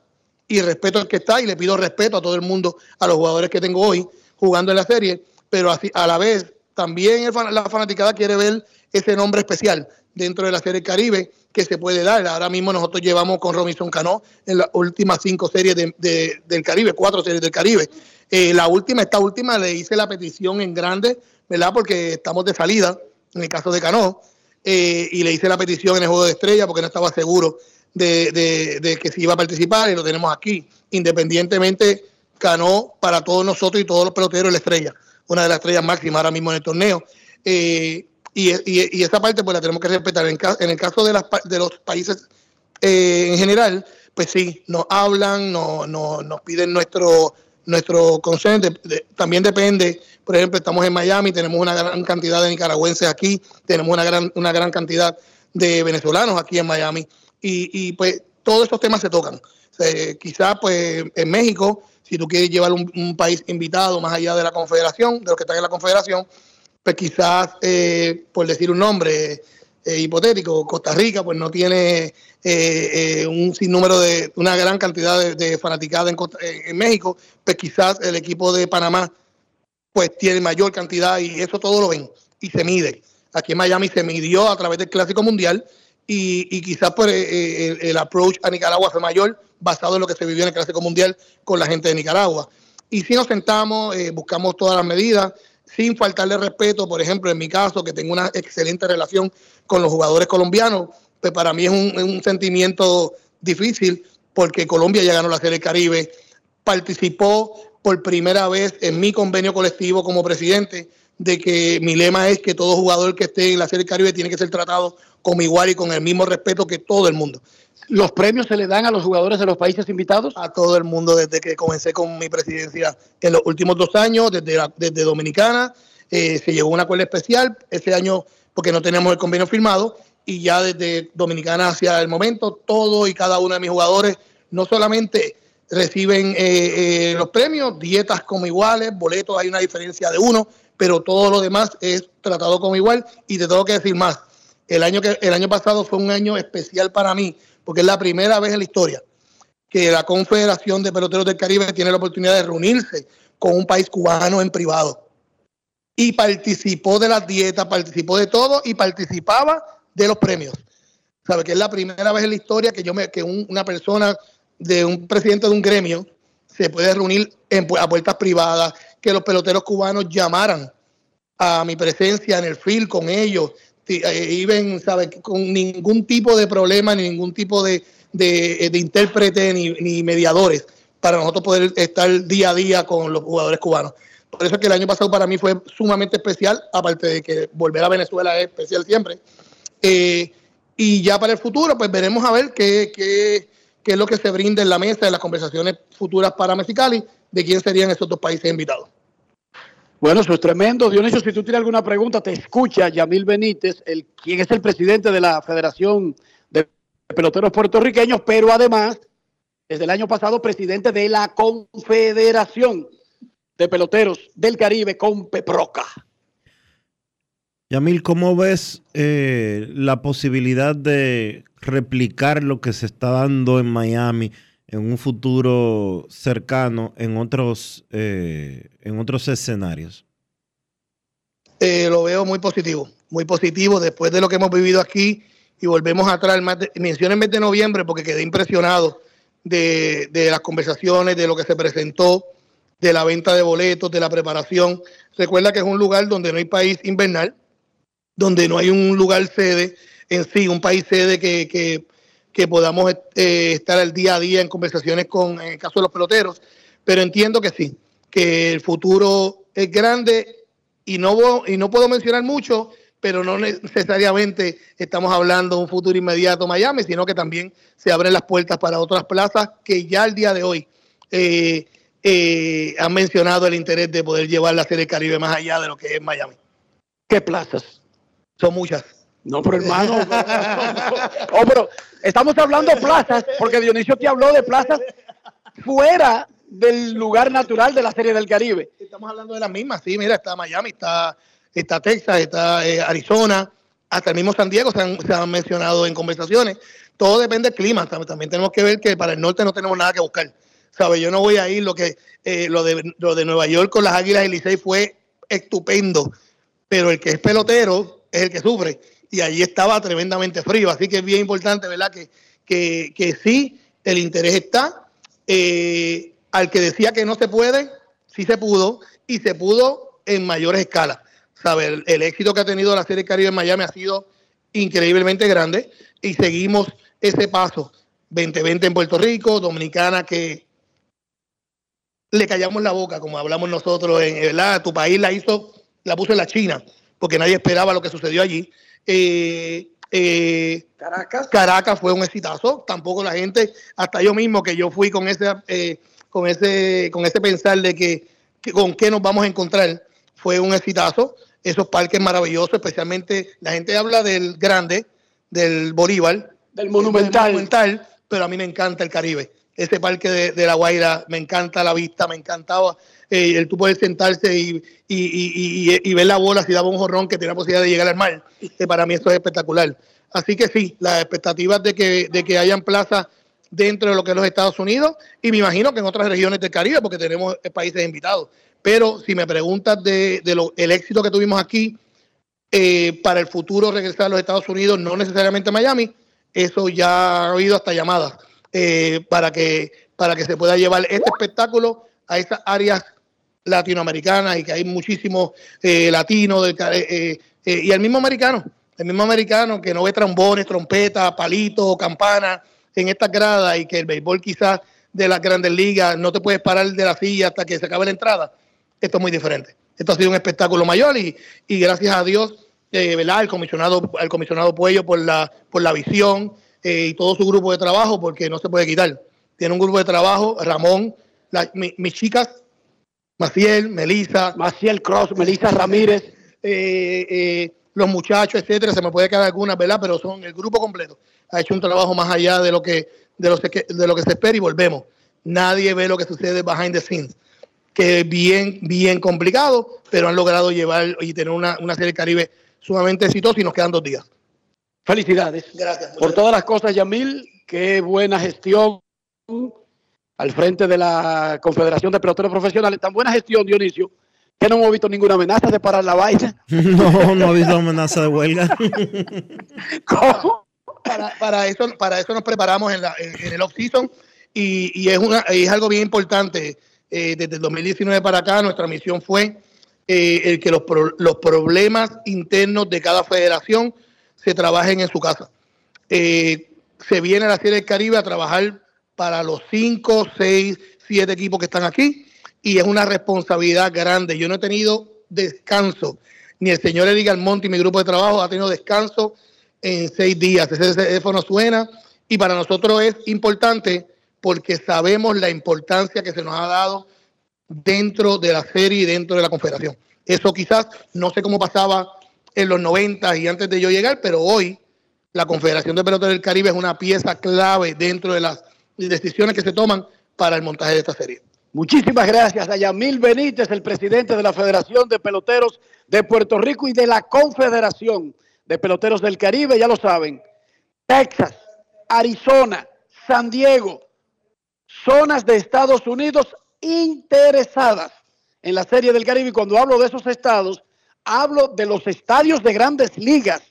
y respeto al que está y le pido respeto a todo el mundo, a los jugadores que tengo hoy jugando en la serie, pero a la vez también la fanaticada quiere ver ese nombre especial dentro de la serie Caribe que se puede dar. Ahora mismo nosotros llevamos con Robinson Cano en las últimas cinco series del Caribe, cuatro series del Caribe. Eh, la última, esta última le hice la petición en grande, ¿verdad? Porque estamos de salida, en el caso de Cano, eh, y le hice la petición en el juego de estrella porque no estaba seguro de, de, que se iba a participar y lo tenemos aquí. Independientemente, Cano para todos nosotros y todos los peloteros la estrella, una de las estrellas máximas ahora mismo en el torneo. Eh, y, esa parte pues la tenemos que respetar. En, el caso de, las, de los países en general, pues sí, nos hablan, no, no, nos piden nuestro nuestro consejo también depende, por ejemplo, estamos en Miami, tenemos una gran cantidad de nicaragüenses aquí, tenemos una gran, una gran cantidad de venezolanos aquí en Miami, y, pues todos estos temas se tocan. quizás pues en México, si tú quieres llevar un, país invitado más allá de la confederación, de los que están en la confederación, pues quizás, eh, por decir un nombre, eh, hipotético, Costa Rica pues no tiene eh, eh, un sinnúmero de, una gran cantidad de, de fanaticada en, México, pues quizás el equipo de Panamá pues tiene mayor cantidad y eso todo lo ven y se mide. Aquí en Miami se midió a través del Clásico Mundial y, quizás pues, el, approach a Nicaragua fue mayor basado en lo que se vivió en el Clásico Mundial con la gente de Nicaragua. Y si nos sentamos, buscamos todas las medidas, sin faltarle respeto, por ejemplo, en mi caso, que tengo una excelente relación con los jugadores colombianos, pues para mí es un, sentimiento difícil porque Colombia ya ganó la Serie Caribe, participó por primera vez en mi convenio colectivo como presidente de que mi lema es que todo jugador que esté en la Serie Caribe tiene que ser tratado como igual y con el mismo respeto que todo el mundo. ¿Los premios se le dan a los jugadores de los países invitados? A todo el mundo desde que comencé con mi presidencia en los últimos dos años, desde, desde Dominicana, eh, se llegó a un acuerdo especial ese año porque no tenemos el convenio firmado y ya desde Dominicana hacia el momento, todo y cada uno de mis jugadores no solamente reciben eh, eh, los premios, dietas como iguales, boletos hay una diferencia de uno, pero todo lo demás es tratado como igual y te tengo que decir más. El año, que, el año pasado fue un año especial para mí porque es la primera vez en la historia que la Confederación de Peloteros del Caribe tiene la oportunidad de reunirse con un país cubano en privado. Y participó de las dietas, participó de todo y participaba de los premios. ¿Sabe? Que es la primera vez en la historia que, yo me, que una persona de un presidente de un gremio se puede reunir en, a puertas privadas, que los peloteros cubanos llamaran a mi presencia en el field con ellos, iban, ¿sabe? Con ningún tipo de problema, ni ningún tipo de, de, de intérprete ni, ni mediadores para nosotros poder estar día a día con los jugadores cubanos. Por eso es que el año pasado para mí fue sumamente especial, aparte de que volver a Venezuela es especial siempre. Eh, y ya para el futuro, pues veremos a ver qué, qué, qué es lo que se brinda en la mesa en las conversaciones futuras para Mexicali, de quién serían esos dos países invitados. Bueno, eso es tremendo. Dionisio, si tú tienes alguna pregunta, te escucha Yamil Benítez, el, quien es el presidente de la Federación de Peloteros Puertorriqueños, pero además, desde el año pasado, presidente de la Confederación de Peloteros del Caribe, con Peproca. Yamil, ¿cómo ves eh, la posibilidad de replicar lo que se está dando en Miami en un futuro cercano en otros, eh, en otros escenarios? Eh, lo veo muy positivo, muy positivo después de lo que hemos vivido aquí y volvemos atrás, mencioné el mes de noviembre porque quedé impresionado de, de las conversaciones, de lo que se presentó, de la venta de boletos, de la preparación. Recuerda que es un lugar donde no hay país invernal, donde no hay un lugar sede en sí, un país sede que, que, que podamos eh, estar al día a día en conversaciones con, en el caso de los peloteros, pero entiendo que sí, que el futuro es grande y no, y no puedo mencionar mucho, pero no necesariamente estamos hablando de un futuro inmediato Miami, sino que también se abren las puertas para otras plazas que ya al día de hoy eh, eh, han mencionado el interés de poder llevar la Serie Caribe más allá de lo que es Miami. ¿Qué plazas? Son muchas. No, pero hermano. oh, pero estamos hablando de plazas, porque Dionisio te habló de plazas fuera del lugar natural de la Serie del Caribe. Estamos hablando de las mismas, sí, mira, está Miami, está, está Texas, está eh, Arizona, hasta el mismo San Diego se han, se han, mencionado en conversaciones. Todo depende del clima, también tenemos que ver que para el norte no tenemos nada que buscar. ¿Sabe? Yo no voy a ir, lo que eh, lo, de, lo de Nueva York con las Águilas del Licey fue estupendo, pero el que es pelotero es el que sufre y allí estaba tremendamente frío, así que es bien importante, ¿verdad? Que, que, que sí, el interés está. Eh, al que decía que no se puede, sí se pudo y se pudo en mayores escalas. El, el éxito que ha tenido la Serie Caribe en Miami ha sido increíblemente grande y seguimos ese paso 2020 en Puerto Rico, Dominicana que le callamos la boca, como hablamos nosotros, en ¿verdad? tu país la hizo, la puso en la China, porque nadie esperaba lo que sucedió allí. Eh, eh, Caracas. Caracas fue un exitazo, tampoco la gente, hasta yo mismo que yo fui con ese, eh, con ese, con ese pensar de que, que, con qué nos vamos a encontrar, fue un exitazo. Esos parques maravillosos, especialmente la gente habla del grande, del Bolívar, del monumental. del monumental, pero a mí me encanta el Caribe ese parque de, de, La Guaira, me encanta la vista, me encantaba eh, el tú poder sentarse y, y, y, y, ver la bola si daba un jorrón que tenía posibilidad de llegar al mar. Eh, para mí eso es espectacular. Así que sí, las expectativas de que, de que hayan plazas dentro de lo que es los Estados Unidos y me imagino que en otras regiones del Caribe porque tenemos países invitados. Pero si me preguntas de, de lo, el éxito que tuvimos aquí eh, para el futuro regresar a los Estados Unidos, no necesariamente a Miami, eso ya ha habido hasta llamadas eh, para, que, para que se pueda llevar este espectáculo a esas áreas latinoamericanas y que hay muchísimos eh, latinos del, eh, y el mismo americano, el mismo americano que no ve trombones, trompetas, palitos, campanas en estas gradas y que el béisbol quizás de las grandes ligas no te puedes parar de la silla hasta que se acabe la entrada. Esto es muy diferente. Esto ha sido un espectáculo mayor y, gracias a Dios, eh, ¿verdad? El comisionado, el comisionado Puello por la, por la visión, eh, y todo su grupo de trabajo, porque no se puede quitar. Tiene un grupo de trabajo, Ramón, mis chicas, Maciel, Melisa. Maciel Cross, Melisa Ramírez. Eh, eh, los muchachos, etcétera, se me puede quedar algunas, ¿verdad? Pero son el grupo completo. Ha hecho un trabajo más allá de lo que, de lo que, de lo que se espera y volvemos. Nadie ve lo que sucede behind the scenes, que es bien, bien complicado, pero han logrado llevar y tener una, una serie Caribe sumamente exitosa y nos quedan dos días. Felicidades. Gracias. Por todas las cosas, Yamil. Qué buena gestión al frente de la Confederación de Peloteros Profesionales. Tan buena gestión, Dionisio, que no hemos visto ninguna amenaza de parar la vaina. No, no he visto amenaza de huelga. ¿Cómo? Para, para, eso, para eso nos preparamos en, la, en, en el off-season y, y, es, una, es algo bien importante. Eh, desde el 2019 para acá, nuestra misión fue eh, el que los, pro, los problemas internos de cada federación se trabajen en su casa. Eh, se viene la Serie del Caribe a trabajar para los 5, 6, 7 equipos que están aquí y es una responsabilidad grande. Yo no he tenido descanso, ni el señor Eric Almonte y mi grupo de trabajo ha tenido descanso en seis días. Ese teléfono suena y para nosotros es importante porque sabemos la importancia que se nos ha dado dentro de la serie y dentro de la confederación. Eso quizás no sé cómo pasaba en los 90 y antes de yo llegar, pero hoy la Confederación de Peloteros del Caribe es una pieza clave dentro de las decisiones que se toman para el montaje de esta serie. Muchísimas gracias a Yamil Benítez, el presidente de la Federación de Peloteros de Puerto Rico y de la Confederación de Peloteros del Caribe, ya lo saben. Texas, Arizona, San Diego, zonas de Estados Unidos interesadas en la Serie del Caribe. Y cuando hablo de esos estados, hablo de los estadios de grandes ligas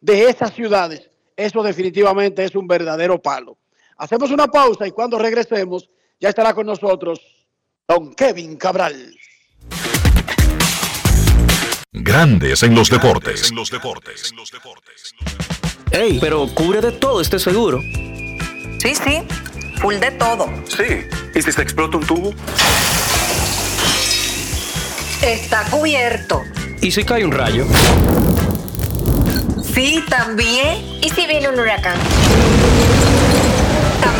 de esas ciudades. Eso definitivamente es un verdadero palo. Hacemos una pausa y cuando regresemos ya estará con nosotros don Kevin Cabral. Grandes en los deportes. En los deportes. Ey, pero cubre de todo este seguro. Sí, sí, full de todo. Sí, ¿y si se explota un tubo? Está cubierto. ¿Y si cae un rayo? Sí, también. ¿Y si viene un huracán?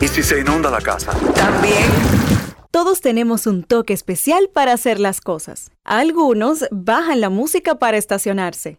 ¿Y si se inunda la casa? También. Todos tenemos un toque especial para hacer las cosas. Algunos bajan la música para estacionarse.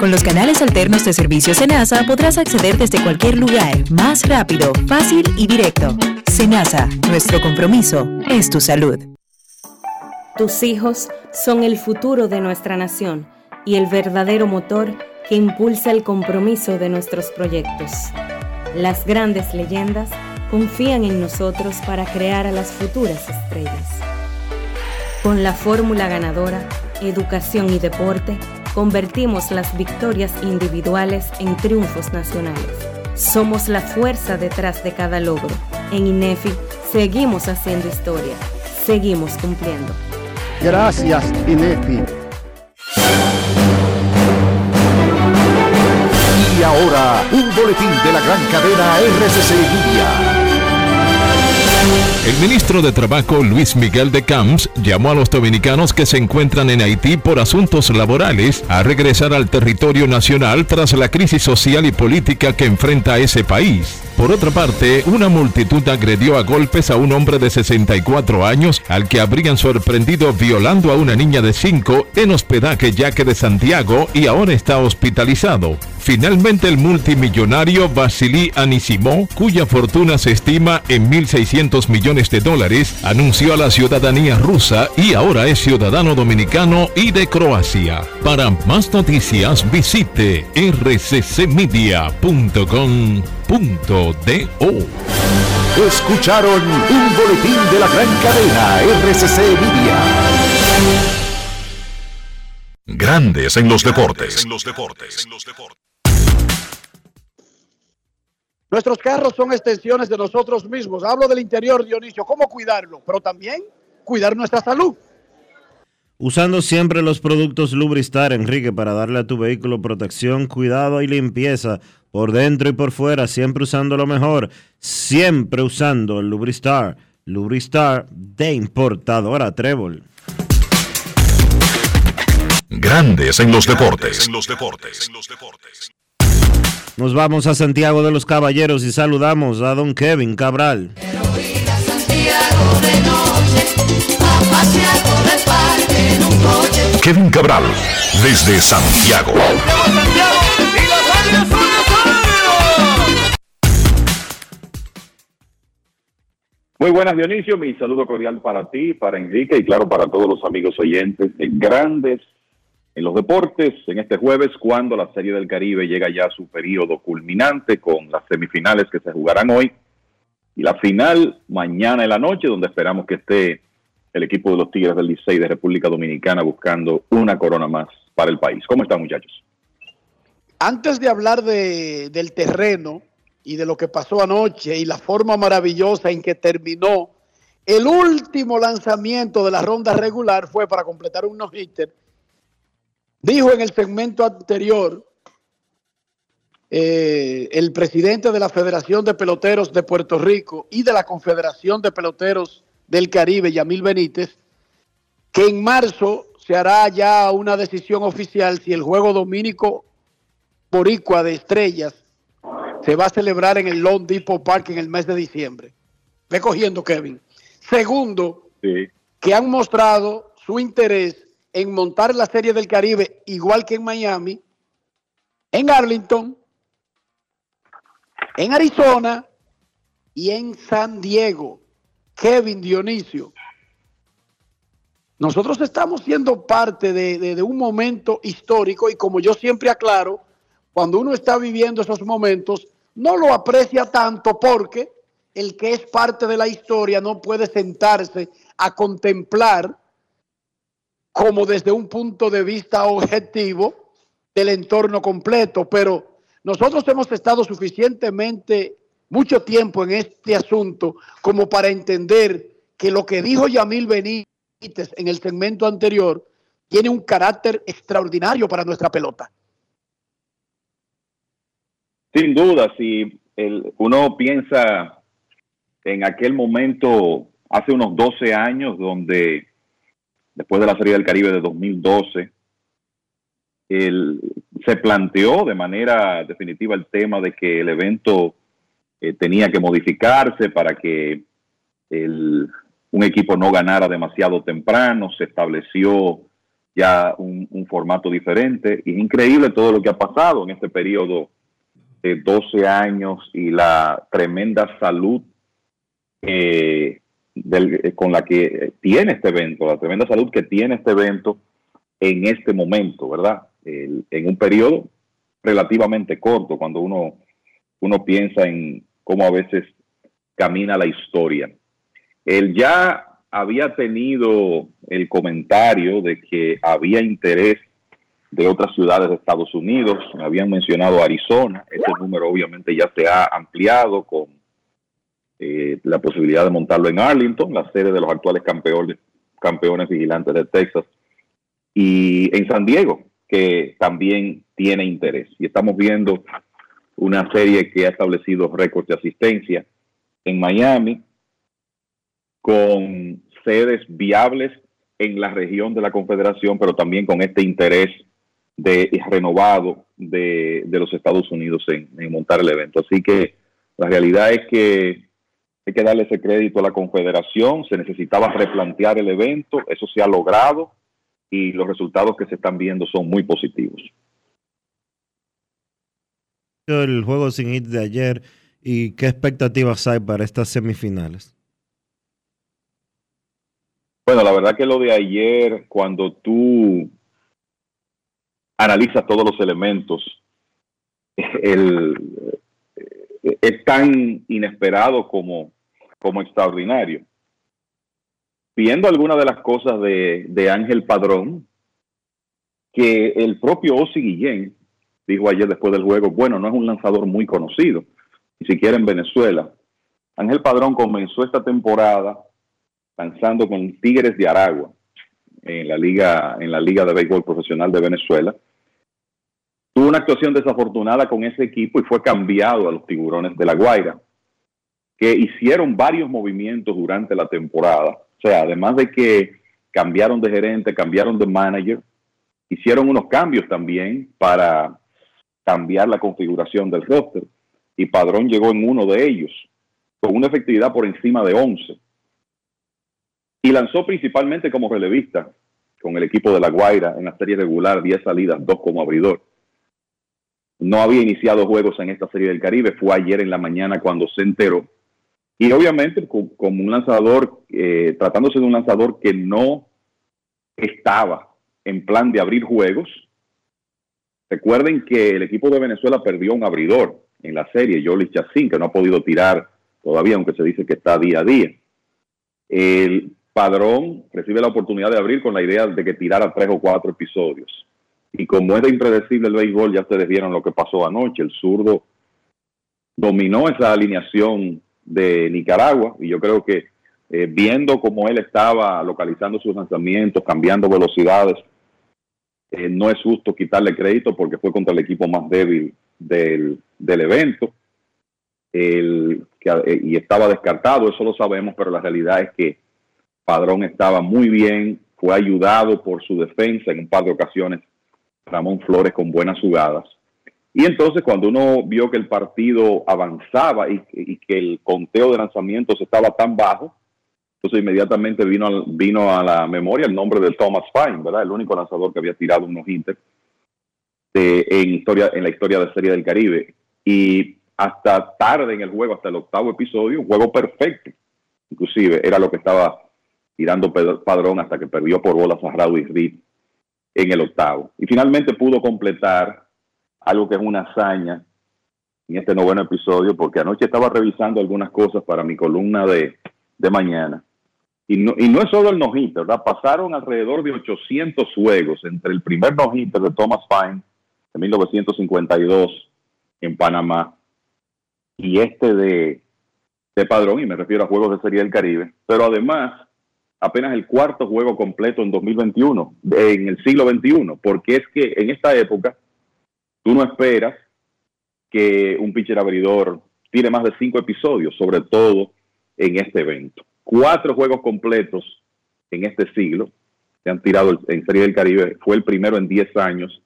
Con los canales alternos de servicio Senasa podrás acceder desde cualquier lugar, más rápido, fácil y directo. Senasa, nuestro compromiso es tu salud. Tus hijos son el futuro de nuestra nación y el verdadero motor que impulsa el compromiso de nuestros proyectos. Las grandes leyendas confían en nosotros para crear a las futuras estrellas. Con la fórmula ganadora, educación y deporte, convertimos las victorias individuales en triunfos nacionales. Somos la fuerza detrás de cada logro. En INEFI seguimos haciendo historia, seguimos cumpliendo. Gracias, INEFI. Y ahora, un boletín de la gran cadena RCC. El ministro de Trabajo Luis Miguel de Camps llamó a los dominicanos que se encuentran en Haití por asuntos laborales a regresar al territorio nacional tras la crisis social y política que enfrenta ese país. Por otra parte, una multitud agredió a golpes a un hombre de 64 años al que habrían sorprendido violando a una niña de 5 en hospedaje Yaque de Santiago y ahora está hospitalizado. Finalmente el multimillonario Vasily Anisimov, cuya fortuna se estima en 1.600 millones de dólares, anunció a la ciudadanía rusa y ahora es ciudadano dominicano y de Croacia. Para más noticias visite rccmedia.com.do. Escucharon un boletín de la gran cadena RCC Media. Grandes en los deportes. Nuestros carros son extensiones de nosotros mismos. Hablo del interior, Dionisio. ¿Cómo cuidarlo? Pero también cuidar nuestra salud. Usando siempre los productos Lubristar, Enrique, para darle a tu vehículo protección, cuidado y limpieza por dentro y por fuera, siempre usando lo mejor, siempre usando el Lubristar. Lubristar de importadora Trébol. Grandes en los deportes. Nos vamos a Santiago de los Caballeros y saludamos a don Kevin Cabral. Kevin Cabral, desde Santiago. Muy buenas, Dionisio. Mi saludo cordial para ti, para Enrique y claro, para todos los amigos oyentes de grandes en los deportes en este jueves cuando la Serie del Caribe llega ya a su periodo culminante con las semifinales que se jugarán hoy y la final mañana en la noche donde esperamos que esté el equipo de los Tigres del Licey de República Dominicana buscando una corona más para el país. ¿Cómo están muchachos? Antes de hablar de, del terreno y de lo que pasó anoche y la forma maravillosa en que terminó el último lanzamiento de la ronda regular fue para completar un no-hitter. Dijo en el segmento anterior eh, el presidente de la Federación de Peloteros de Puerto Rico y de la Confederación de Peloteros del Caribe, Yamil Benítez, que en marzo se hará ya una decisión oficial si el juego dominico boricua de estrellas se va a celebrar en el Long Depot Park en el mes de diciembre. Ve cogiendo, Kevin. Segundo, que han mostrado su interés en montar la Serie del Caribe, igual que en Miami, en Arlington, en Arizona y en San Diego. Kevin Dionisio. Nosotros estamos siendo parte de, un momento histórico y como yo siempre aclaro, cuando uno está viviendo esos momentos, no lo aprecia tanto porque el que es parte de la historia no puede sentarse a contemplar como desde un punto de vista objetivo del entorno completo, pero nosotros hemos estado suficientemente mucho tiempo en este asunto como para entender que lo que dijo Yamil Benítez en el segmento anterior tiene un carácter extraordinario para nuestra pelota. Sin duda, si el, uno piensa en aquel momento, hace unos 12 años, donde después de la Serie del Caribe de 2012, el, se planteó de manera definitiva el tema de que el evento eh, tenía que modificarse para que el, un equipo no ganara demasiado temprano, se estableció ya un, formato diferente. Y es increíble todo lo que ha pasado en este periodo de 12 años y la tremenda salud eh, del, con la que tiene este evento, la tremenda salud que tiene este evento en este momento, ¿verdad? El, en un periodo relativamente corto, cuando uno, uno piensa en cómo a veces camina la historia. Él ya había tenido el comentario de que había interés de otras ciudades de Estados Unidos, habían mencionado Arizona, ese número obviamente ya se ha ampliado con eh, la posibilidad de montarlo en Arlington, la sede de los actuales campeones, campeones vigilantes de Texas, y en San Diego, que también tiene interés. Y estamos viendo una serie que ha establecido récords de asistencia en Miami, con sedes viables en la región de la Confederación, pero también con este interés de renovado de, de los Estados Unidos en, en, montar el evento. Así que la realidad es que hay que darle ese crédito a la Confederación, se necesitaba replantear el evento, eso se ha logrado y los resultados que se están viendo son muy positivos. El juego sin hit de ayer y qué expectativas hay para estas semifinales. Bueno, la verdad que lo de ayer, cuando tú analizas todos los elementos, el, es tan inesperado como, como extraordinario. Viendo algunas de las cosas de, de Ángel Padrón, que el propio Osi Guillén dijo ayer después del juego, bueno, no es un lanzador muy conocido, ni siquiera en Venezuela. Ángel Padrón comenzó esta temporada lanzando con Tigres de Aragua en la liga en la liga de béisbol profesional de Venezuela. Tuvo una actuación desafortunada con ese equipo y fue cambiado a los Tiburones de la Guaira, que hicieron varios movimientos durante la temporada. O sea, además de que cambiaron de gerente, cambiaron de manager, hicieron unos cambios también para cambiar la configuración del roster y Padrón llegó en uno de ellos con una efectividad por encima de 11 y lanzó principalmente como relevista con el equipo de La Guaira en la serie regular, 10 salidas, 2 como abridor. No había iniciado juegos en esta serie del Caribe, fue ayer en la mañana cuando se enteró. Y obviamente como un lanzador, eh, tratándose de un lanzador que no estaba en plan de abrir juegos, recuerden que el equipo de Venezuela perdió un abridor en la serie, Jolie Chacín, que no ha podido tirar todavía, aunque se dice que está día a día. El Padrón recibe la oportunidad de abrir con la idea de que tirara tres o cuatro episodios. Y como es de impredecible el béisbol, ya ustedes vieron lo que pasó anoche. El zurdo dominó esa alineación de Nicaragua y yo creo que eh, viendo cómo él estaba localizando sus lanzamientos, cambiando velocidades, eh, no es justo quitarle crédito porque fue contra el equipo más débil del, del evento. Eh, y estaba descartado, eso lo sabemos, pero la realidad es que Padrón estaba muy bien, fue ayudado por su defensa en un par de ocasiones, Ramón Flores con buenas jugadas. Y entonces cuando uno vio que el partido avanzaba y que el conteo de lanzamientos estaba tan bajo, entonces inmediatamente vino, al- vino a la memoria el nombre de Thomas Fine, ¿verdad? El único lanzador que había tirado unos Inter en, historia, en la historia de Serie del Caribe. Y hasta tarde en el juego, hasta el octavo episodio, juego perfecto. Inclusive era lo que estaba tirando Padrón hasta que perdió por bolas a Rowdy Reed en el octavo. Y finalmente pudo completar algo que es una hazaña en este noveno episodio, porque anoche estaba revisando algunas cosas para mi columna de, de mañana. Y no, y no es solo el no-hitter, ¿verdad? Pasaron alrededor de 800 juegos entre el primer no-hitter de Thomas Fine de 1952 en Panamá y este de, de Padrón, y me refiero a Juegos de Serie del Caribe, pero además apenas el cuarto juego completo en 2021, en el siglo XXI, porque es que en esta época tú no esperas que un pitcher abridor tire más de cinco episodios, sobre todo en este evento. Cuatro juegos completos en este siglo se han tirado en Serie del Caribe. Fue el primero en 10 años,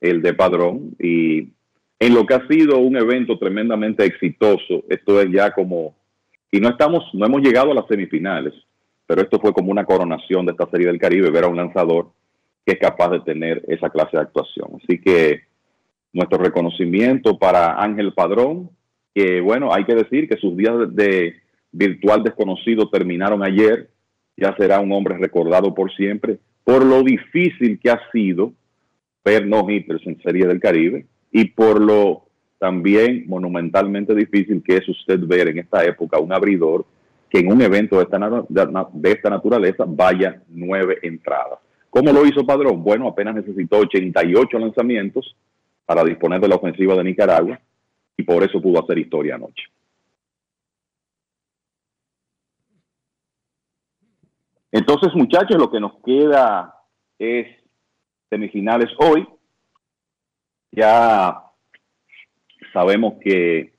el de Padrón. Y en lo que ha sido un evento tremendamente exitoso, esto es ya como, y no estamos, no hemos llegado a las semifinales, pero esto fue como una coronación de esta Serie del Caribe, ver a un lanzador que es capaz de tener esa clase de actuación. Así que nuestro reconocimiento para Ángel Padrón, que bueno, hay que decir que sus días de, de virtual desconocido terminaron ayer, ya será un hombre recordado por siempre, por lo difícil que ha sido ver no hitters en Serie del Caribe y por lo también monumentalmente difícil que es usted ver en esta época un abridor que en un evento de esta, de esta naturaleza vaya nueve entradas. ¿Cómo lo hizo Padrón? Bueno, apenas necesitó 88 lanzamientos para disponer de la ofensiva de Nicaragua y por eso pudo hacer historia anoche. Entonces, muchachos, lo que nos queda es semifinales hoy. Ya sabemos que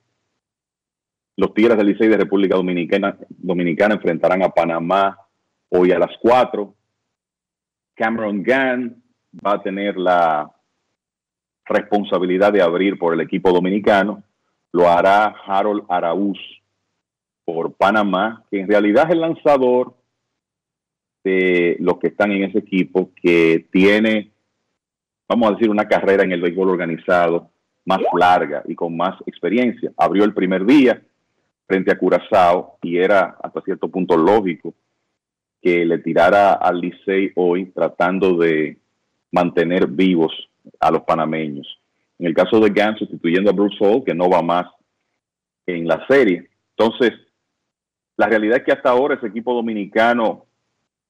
los Tigres del Licey de República Dominicana, Dominicana enfrentarán a Panamá hoy a las 4. Cameron Gann va a tener la responsabilidad de abrir por el equipo dominicano. Lo hará Harold Araúz por Panamá, que en realidad es el lanzador de los que están en ese equipo que tiene, vamos a decir, una carrera en el béisbol organizado más larga y con más experiencia. Abrió el primer día frente a Curazao y era hasta cierto punto lógico que le tirara al Licey hoy tratando de mantener vivos a los panameños. En el caso de Gant, sustituyendo a Bruce Hall, que no va más en la serie. Entonces, la realidad es que hasta ahora ese equipo dominicano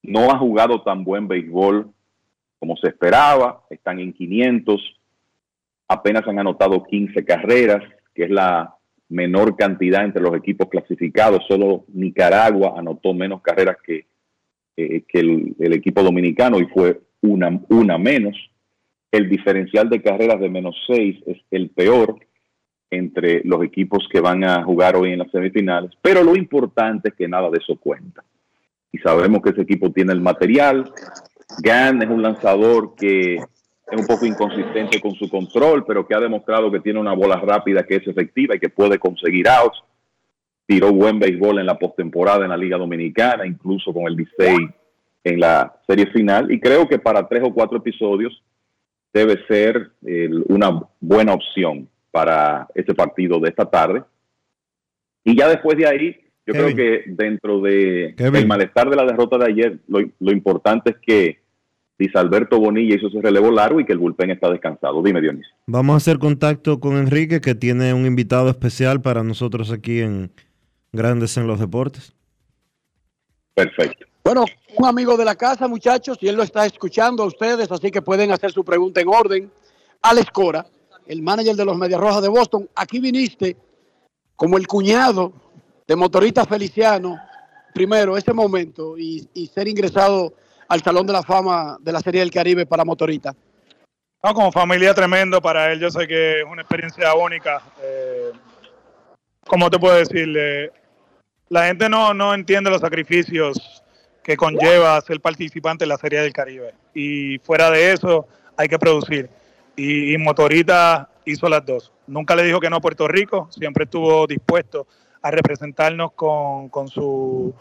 no ha jugado tan buen béisbol como se esperaba. Están en 500, apenas han anotado 15 carreras, que es la menor cantidad entre los equipos clasificados. Solo Nicaragua anotó menos carreras que, eh, el, el equipo dominicano y fue una, una menos. El diferencial de carreras de menos seis es el peor entre los equipos que van a jugar hoy en las semifinales, pero lo importante es que nada de eso cuenta. Sabemos que ese equipo tiene el material. Gan es un lanzador que es un poco inconsistente con su control, pero que ha demostrado que tiene una bola rápida que es efectiva y que puede conseguir outs. Tiró buen béisbol en la postemporada en la Liga Dominicana, incluso con el Licey en la serie final. Y creo que para tres o cuatro episodios debe ser una buena opción para ese partido de esta tarde. Y ya después de ahí, yo Kevin. creo que dentro de Kevin. el malestar de la derrota de ayer, lo, lo importante es que Luis Alberto Bonilla hizo ese relevo largo y que el bullpen está descansado. Dime, Dionisio. Vamos a hacer contacto con Enrique, que tiene un invitado especial para nosotros aquí en Grandes en los Deportes. Perfecto. Bueno, un amigo de la casa, muchachos, y él lo está escuchando a ustedes, así que pueden hacer su pregunta en orden. Alex Cora, el manager de los Medias Rojas de Boston, aquí viniste como el cuñado de motorista Feliciano, primero, ese momento, y, y ser ingresado al Salón de la Fama de la Serie del Caribe para motorista. No, como familia tremendo para él, yo sé que es una experiencia única. Eh, ¿Cómo te puedo decir? Eh, la gente no, no entiende los sacrificios que conlleva ser participante en la Serie del Caribe. Y fuera de eso, hay que producir. Y, y Motorita hizo las dos. Nunca le dijo que no a Puerto Rico, siempre estuvo dispuesto a representarnos con, con su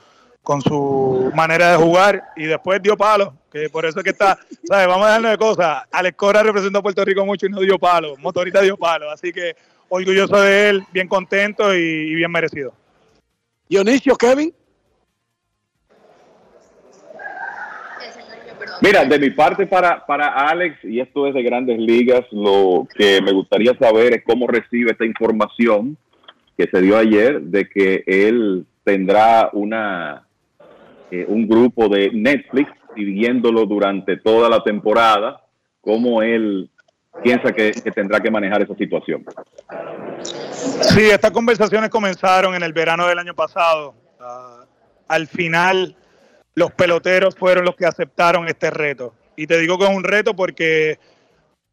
con su manera de jugar y después dio palo, que por eso es que está, ¿sabes? Vamos a dejarnos de cosas. Alex Cora representó a Puerto Rico mucho y no dio palo, Motorita dio palo, así que orgulloso de él, bien contento y, y bien merecido. Dionisio, Kevin. Mira, de mi parte para, para Alex, y esto es de grandes ligas, lo que me gustaría saber es cómo recibe esta información que se dio ayer de que él tendrá una eh, un grupo de Netflix siguiéndolo durante toda la temporada, cómo él piensa que, tendrá que manejar esa situación. Sí, estas conversaciones comenzaron en el verano del año pasado. Ah, al final, los peloteros fueron los que aceptaron este reto. Y te digo que es un reto porque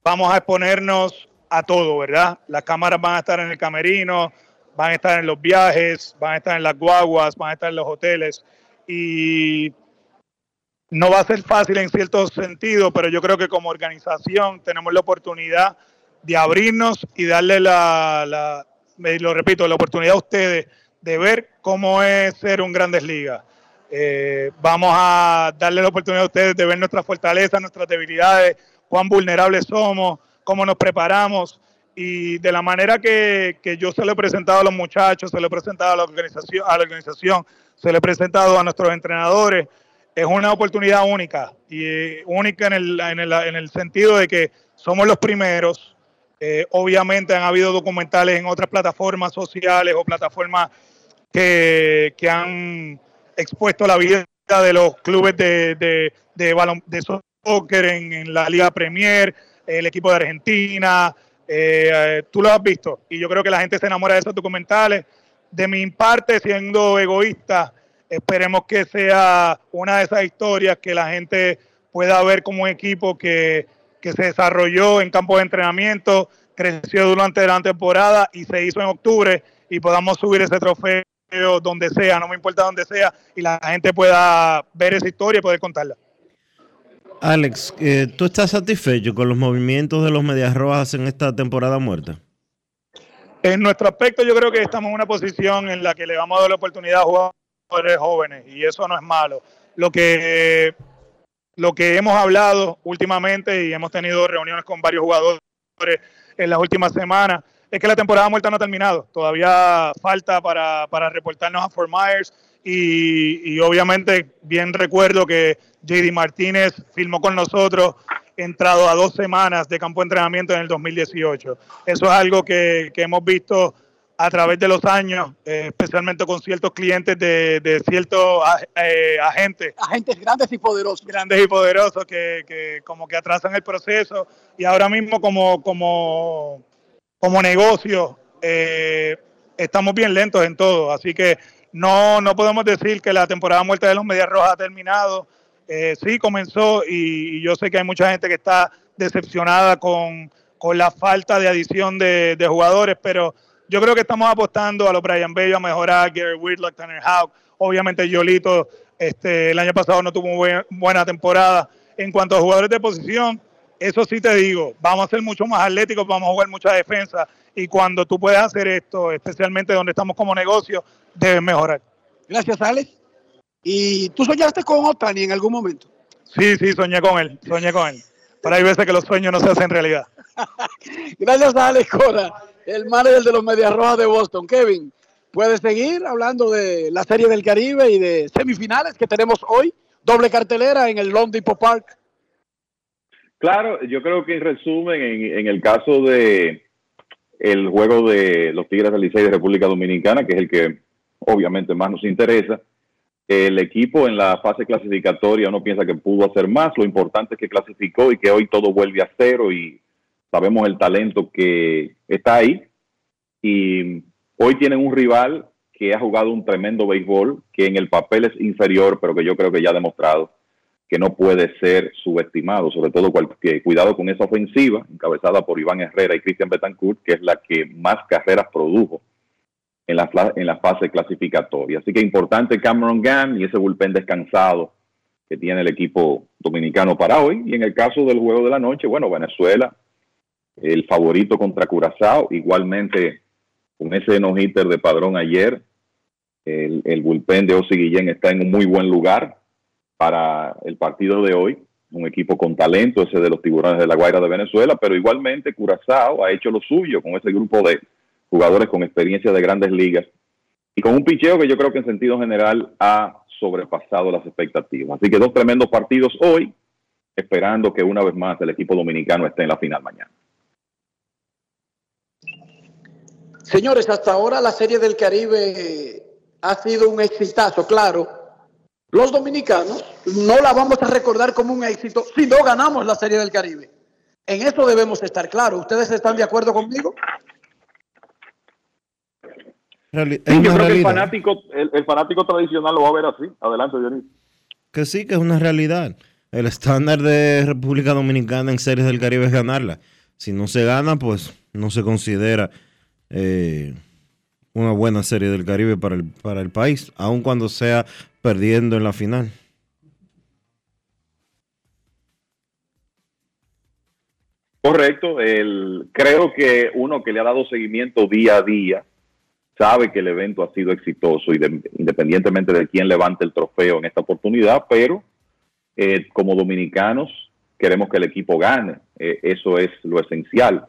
vamos a exponernos a todo, ¿verdad? Las cámaras van a estar en el camerino, van a estar en los viajes, van a estar en las guaguas, van a estar en los hoteles. Y no va a ser fácil en cierto sentido, pero yo creo que como organización tenemos la oportunidad de abrirnos y darle la, la lo repito, la oportunidad a ustedes de ver cómo es ser un Grandes Ligas. Eh, vamos a darle la oportunidad a ustedes de ver nuestras fortalezas, nuestras debilidades, cuán vulnerables somos, cómo nos preparamos y de la manera que, que yo se lo he presentado a los muchachos, se lo he presentado a la organización, a la organización, se lo he presentado a nuestros entrenadores, es una oportunidad única y eh, única en el, en, el, en el sentido de que somos los primeros. Eh, obviamente han habido documentales en otras plataformas sociales o plataformas que, que han expuesto la vida de los clubes de, de, de, de soccer en, en, la Liga Premier, el equipo de Argentina. Eh, tú lo has visto y yo creo que la gente se enamora de esos documentales. De mi parte, siendo egoísta, esperemos que sea una de esas historias que la gente pueda ver como un equipo que, que se desarrolló en campo de entrenamiento, creció durante la temporada y se hizo en octubre y podamos subir ese trofeo donde sea, no me importa donde sea, y la gente pueda ver esa historia y poder contarla. Alex, eh, ¿tú estás satisfecho con los movimientos de los Medias Rojas en esta temporada muerta? En nuestro aspecto, yo creo que estamos en una posición en la que le vamos a dar la oportunidad a jugadores jóvenes, y eso no es malo. Lo que, lo que hemos hablado últimamente y hemos tenido reuniones con varios jugadores en las últimas semanas es que la temporada muerta no ha terminado. Todavía falta para, para reportarnos a Fort Myers y, y, obviamente bien recuerdo que JD Martínez filmó con nosotros entrado a dos semanas de campo de entrenamiento en el 2018. Eso es algo que, que hemos visto a través de los años, eh, especialmente con ciertos clientes de, de ciertos eh, agentes. Agentes grandes y poderosos. Grandes y poderosos que, que como que atrasan el proceso y ahora mismo como, como, como negocio, eh, estamos bien lentos en todo. Así que no, no podemos decir que la temporada muerta de los Medias Rojas ha terminado. Eh, sí, comenzó y, yo sé que hay mucha gente que está decepcionada con, con la falta de adición de, jugadores, pero yo creo que estamos apostando a los Brian Bello a mejorar, Gary Whitlock, Tanner Houck, obviamente Yolito, este, el año pasado no tuvo buen- buena temporada. En cuanto a jugadores de posición, eso sí te digo, vamos a ser mucho más atléticos, vamos a jugar mucha defensa y cuando tú puedes hacer esto, especialmente donde estamos como negocio, debes mejorar. Gracias, Alex. ¿Y tú soñaste con Otani en algún momento? Sí, sí, soñé con él, soñé con él. Pero hay veces que los sueños no se hacen realidad. Gracias a Alex Cora, el manager de los Medias Rojas de Boston. Kevin, puedes seguir hablando de la Serie del Caribe y de semifinales que tenemos hoy. Doble cartelera en el Lone Depot Park. Claro, yo creo que en resumen, en, el caso de el juego de los Tigres del Licey de República Dominicana, que es el que obviamente más nos interesa, el equipo en la fase clasificatoria uno piensa que pudo hacer más, lo importante es que clasificó y que hoy todo vuelve a cero y sabemos el talento que está ahí. Y hoy tienen un rival que ha jugado un tremendo béisbol, que en el papel es inferior, pero que yo creo que ya ha demostrado que no puede ser subestimado, sobre todo que cuidado con esa ofensiva, encabezada por Iván Herrera y Cristian Betancourt, que es la que más carreras produjo en la, en la fase clasificatoria. Así que importante Cameron Gann y ese bullpen descansado que tiene el equipo dominicano para hoy. Y en el caso del juego de la noche, bueno, Venezuela, el favorito contra Curazao, igualmente con ese no-hitter de Padrón ayer, el, el bullpen de Osi Guillén está en un muy buen lugar para el partido de hoy. Un equipo con talento, ese de los tiburones de la Guaira de Venezuela, pero igualmente Curazao ha hecho lo suyo con ese grupo de jugadores con experiencia de grandes ligas y con un picheo que yo creo que en sentido general ha sobrepasado las expectativas. Así que dos tremendos partidos hoy, esperando que una vez más el equipo dominicano esté en la final mañana. Señores, hasta ahora la Serie del Caribe ha sido un exitazo, claro. Los dominicanos no la vamos a recordar como un éxito si no ganamos la Serie del Caribe. En eso debemos estar claros. ¿Ustedes están de acuerdo conmigo? Reali- Sí, es yo creo que el fanático, el, el fanático tradicional lo va a ver así. Adelante, Dionisio. Que sí, que es una realidad. El estándar de República Dominicana en series del Caribe es ganarla. Si no se gana, pues no se considera eh, una buena serie del Caribe para el, para el país, aun cuando sea perdiendo en la final. Correcto. El, creo que uno que le ha dado seguimiento día a día sabe que el evento ha sido exitoso y de- independientemente de quién levante el trofeo en esta oportunidad, pero eh, como dominicanos queremos que el equipo gane. Eh, eso es lo esencial.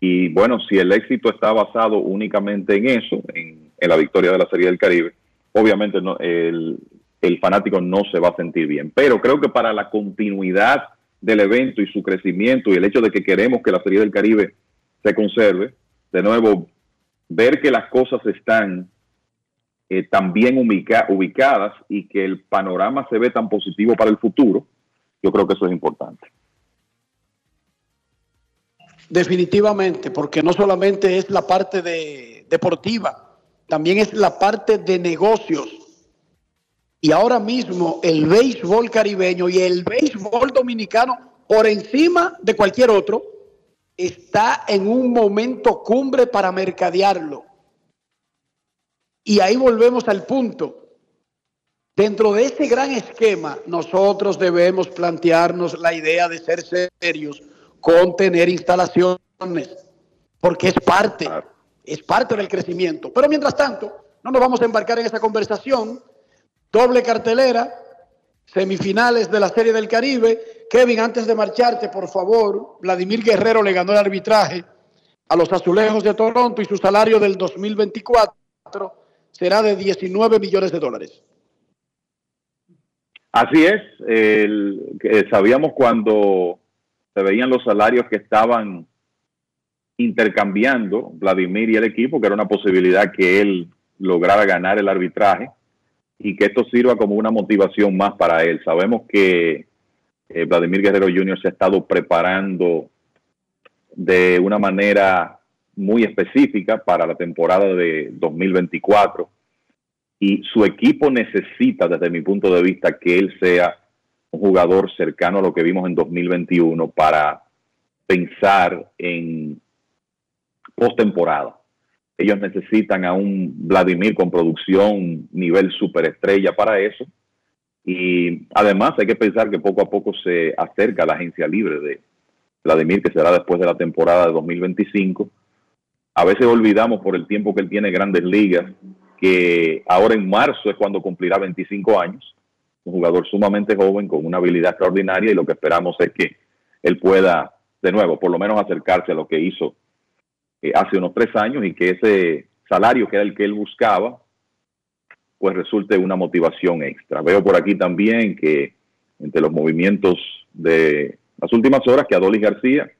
Y bueno, si el éxito está basado únicamente en eso, en, en la victoria de la Serie del Caribe, obviamente no, el, el fanático no se va a sentir bien. Pero creo que para la continuidad del evento y su crecimiento y el hecho de que queremos que la Serie del Caribe se conserve, de nuevo, ver que las cosas están eh, tan bien ubica- ubicadas y que el panorama se ve tan positivo para el futuro, yo creo que eso es importante. Definitivamente, porque no solamente es la parte de deportiva, también es la parte de negocios. Y ahora mismo el béisbol caribeño y el béisbol dominicano, por encima de cualquier otro, está en un momento cumbre para mercadearlo. Y ahí volvemos al punto. Dentro de ese gran esquema, nosotros debemos plantearnos la idea de ser serios con tener instalaciones, porque es parte, es parte del crecimiento. Pero mientras tanto, no nos vamos a embarcar en esa conversación. Doble cartelera, semifinales de la Serie del Caribe. Kevin, antes de marcharte, por favor, Vladimir Guerrero le ganó el arbitraje a los Azulejos de Toronto y su salario del 2024 será de 19 millones de dólares. Así es, el- sabíamos cuando se veían los salarios que estaban intercambiando Vladimir y el equipo, que era una posibilidad que él lograra ganar el arbitraje y que esto sirva como una motivación más para él. Sabemos que eh, Vladimir Guerrero Jr. se ha estado preparando de una manera muy específica para la temporada de 2024 y su equipo necesita, desde mi punto de vista, que él sea un jugador cercano a lo que vimos en 2021 para pensar en postemporada. Ellos necesitan a un Vladimir con producción nivel superestrella para eso. Y además hay que pensar que poco a poco se acerca la agencia libre de Vladimir, que será después de la temporada de 2025. A veces olvidamos por el tiempo que él tiene grandes ligas, que ahora en marzo es cuando cumplirá 25 años. Un jugador sumamente joven con una habilidad extraordinaria y lo que esperamos es que él pueda, de nuevo, por lo menos acercarse a lo que hizo eh, hace unos tres años y que ese salario que era el que él buscaba, pues resulte una motivación extra. Veo por aquí también que entre los movimientos de las últimas horas que Adolis García,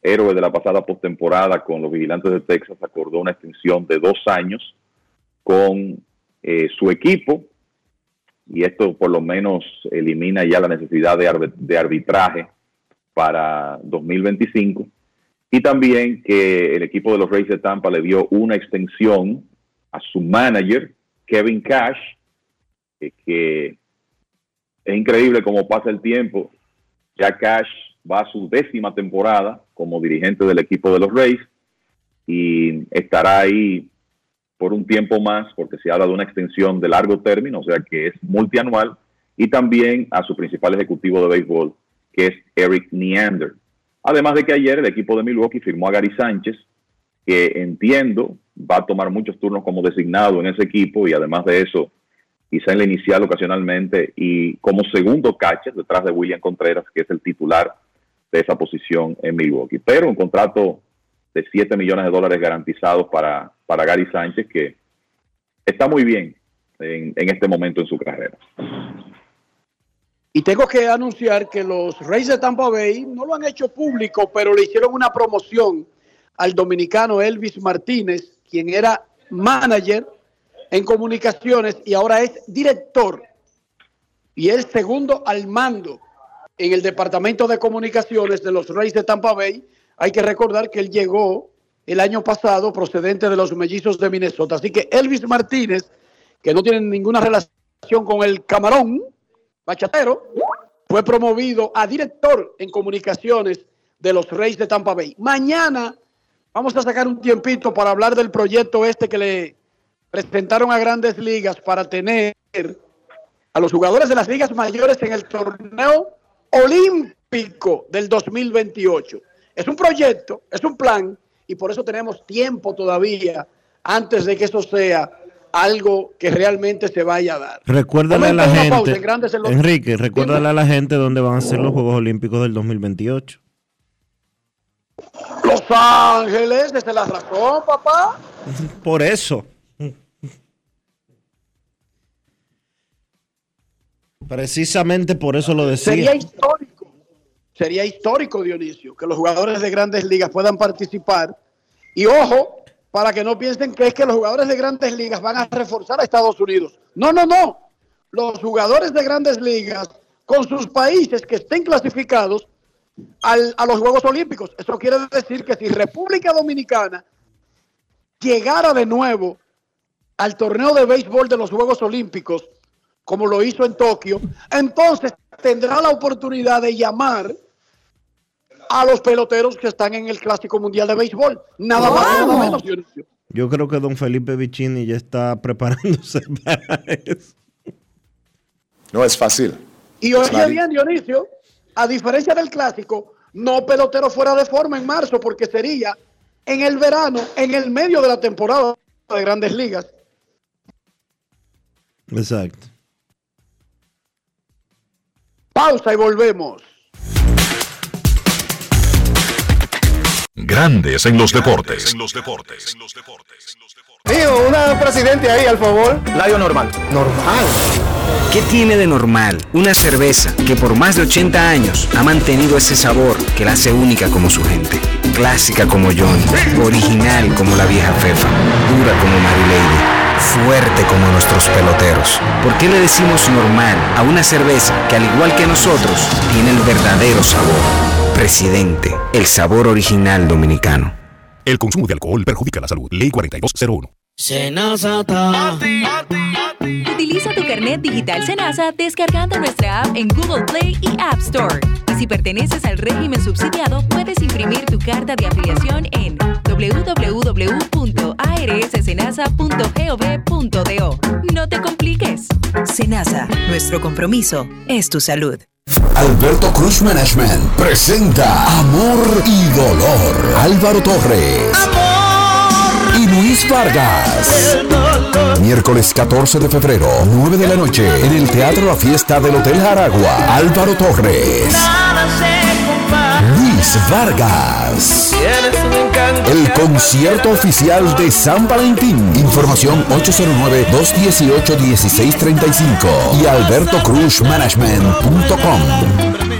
héroe de la pasada postemporada con los vigilantes de Texas, acordó una extensión de dos años con eh, su equipo y esto por lo menos elimina ya la necesidad de, de arbitraje para 2025 y también que el equipo de los Reyes de Tampa le dio una extensión a su manager, Kevin Cash, que es increíble cómo pasa el tiempo. Ya Cash va a su décima temporada como dirigente del equipo de los Reyes y estará ahí por un tiempo más porque se habla de una extensión de largo término, o sea que es multianual, y también a su principal ejecutivo de béisbol, que es Eric Neander. Además de que ayer el equipo de Milwaukee firmó a Gary Sánchez, que entiendo va a tomar muchos turnos como designado en ese equipo y además de eso, quizá en la inicial ocasionalmente y como segundo catcher detrás de William Contreras, que es el titular de esa posición en Milwaukee. Pero un contrato de 7 millones de dólares garantizados para, para Gary Sánchez, que está muy bien en, en este momento en su carrera. Y tengo que anunciar que los Reyes de Tampa Bay no lo han hecho público, pero le hicieron una promoción al dominicano Elvis Martínez, quien era manager en comunicaciones y ahora es director y es segundo al mando en el departamento de comunicaciones de los Reyes de Tampa Bay. Hay que recordar que él llegó el año pasado procedente de los mellizos de Minnesota. Así que Elvis Martínez, que no tiene ninguna relación con el camarón, bachatero, fue promovido a director en comunicaciones de los Reyes de Tampa Bay. Mañana vamos a sacar un tiempito para hablar del proyecto este que le presentaron a grandes ligas para tener a los jugadores de las ligas mayores en el torneo olímpico del 2028. Es un proyecto, es un plan y por eso tenemos tiempo todavía antes de que eso sea algo que realmente se vaya a dar. Recuérdale a la gente, pausa los- Enrique, recuérdale a la gente dónde van a ser los Juegos Olímpicos del 2028. Los Ángeles, desde la razón, papá. Por eso. Precisamente por eso lo decía. Sería histórico, sería histórico, Dionisio, que los jugadores de grandes ligas puedan participar. Y ojo, para que no piensen que es que los jugadores de grandes ligas van a reforzar a Estados Unidos. No, no, no. Los jugadores de grandes ligas con sus países que estén clasificados al- a los Juegos Olímpicos. Eso quiere decir que si República Dominicana llegara de nuevo al torneo de béisbol de los Juegos Olímpicos, como lo hizo en Tokio, entonces tendrá la oportunidad de llamar a los peloteros que están en el Clásico Mundial de Béisbol. Nada más nada menos, Dionisio. Yo creo que don Felipe Vicini ya está preparándose para eso. No es fácil. Y oye bien, Dionisio, a diferencia del Clásico, no pelotero fuera de forma en marzo, porque sería en el verano, en el medio de la temporada de Grandes Ligas. Exacto. Pausa y volvemos. Grandes en los deportes. Tío, una presidente ahí, al favor. Layo normal. Normal. ¿Qué tiene de normal una cerveza que por más de 80 años ha mantenido ese sabor que la hace única como su gente? Clásica como John, original como la vieja Fefa, dura como Lady, fuerte como nuestros peloteros. ¿Por qué le decimos normal a una cerveza que al igual que nosotros tiene el verdadero sabor? Presidente, el sabor original dominicano. El consumo de alcohol perjudica la salud. Ley 4201. Senasa. Utiliza tu carnet digital Senasa descargando nuestra app en Google Play y App Store. Y si perteneces al régimen subsidiado, puedes imprimir tu carta de afiliación en www.arssenasa.gov.do. No te compliques. Senasa, nuestro compromiso es tu salud. Alberto Cruz Management presenta Amor y Dolor. Álvaro Torres. Y Luis Vargas. Miércoles 14 de febrero, 9 de la noche, en el Teatro La Fiesta del Hotel Aragua. Álvaro Torres. Luis Vargas. El concierto oficial de San Valentín. Información 809-218-1635 y albertocruzmanagement.com.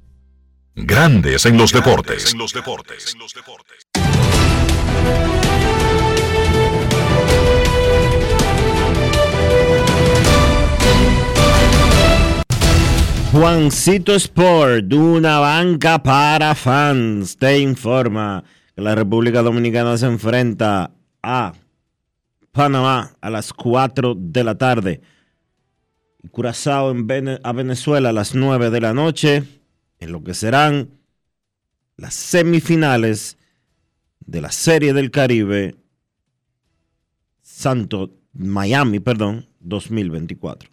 Grandes en los deportes. Juancito Sport, una banca para fans, te informa que la República Dominicana se enfrenta a Panamá a las 4 de la tarde y Curazao en Vene- a Venezuela a las 9 de la noche, en lo que serán las semifinales de la Serie del Caribe Santo Miami, perdón, 2024.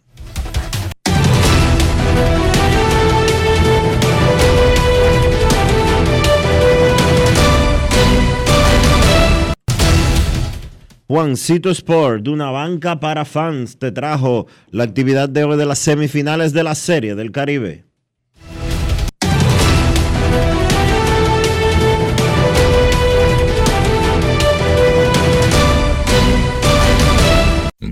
Juancito Sport, de una banca para fans, te trajo la actividad de hoy de las semifinales de la Serie del Caribe.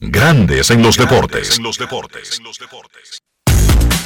Grandes en los deportes.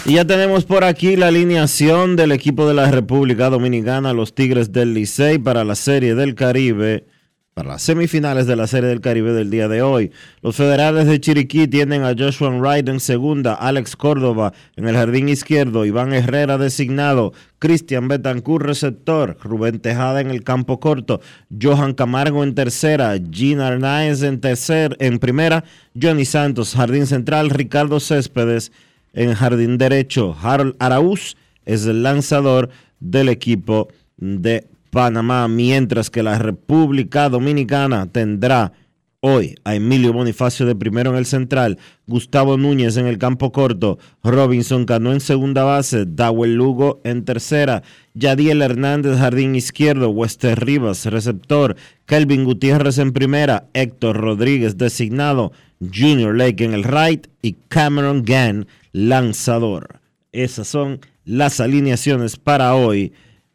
Y ya tenemos por aquí la alineación del equipo de la República Dominicana, los Tigres del Licey, para la Serie del Caribe, para las semifinales de la Serie del Caribe del día de hoy. Los federales de Chiriquí tienen a Joshua Wright en segunda, Alex Córdoba en el jardín izquierdo, Iván Herrera designado, Cristian Betancourt receptor, Rubén Tejada en el campo corto, Johan Camargo en tercera, Gina Arnaez en tercer, en primera, Johnny Santos, jardín central, Ricardo Céspedes en jardín derecho, Harold Araúz es el lanzador del equipo de Panamá, mientras que la República Dominicana tendrá hoy a Emilio Bonifacio de primero en el central, Gustavo Núñez en el campo corto, Robinson Cano en segunda base, Dawel Lugo en tercera, Yadiel Hernández jardín izquierdo, Wester Rivas receptor, Kelvin Gutiérrez en primera, Héctor Rodríguez designado, Junior Lake en el right y Cameron Gann lanzador. Esas son las alineaciones para hoy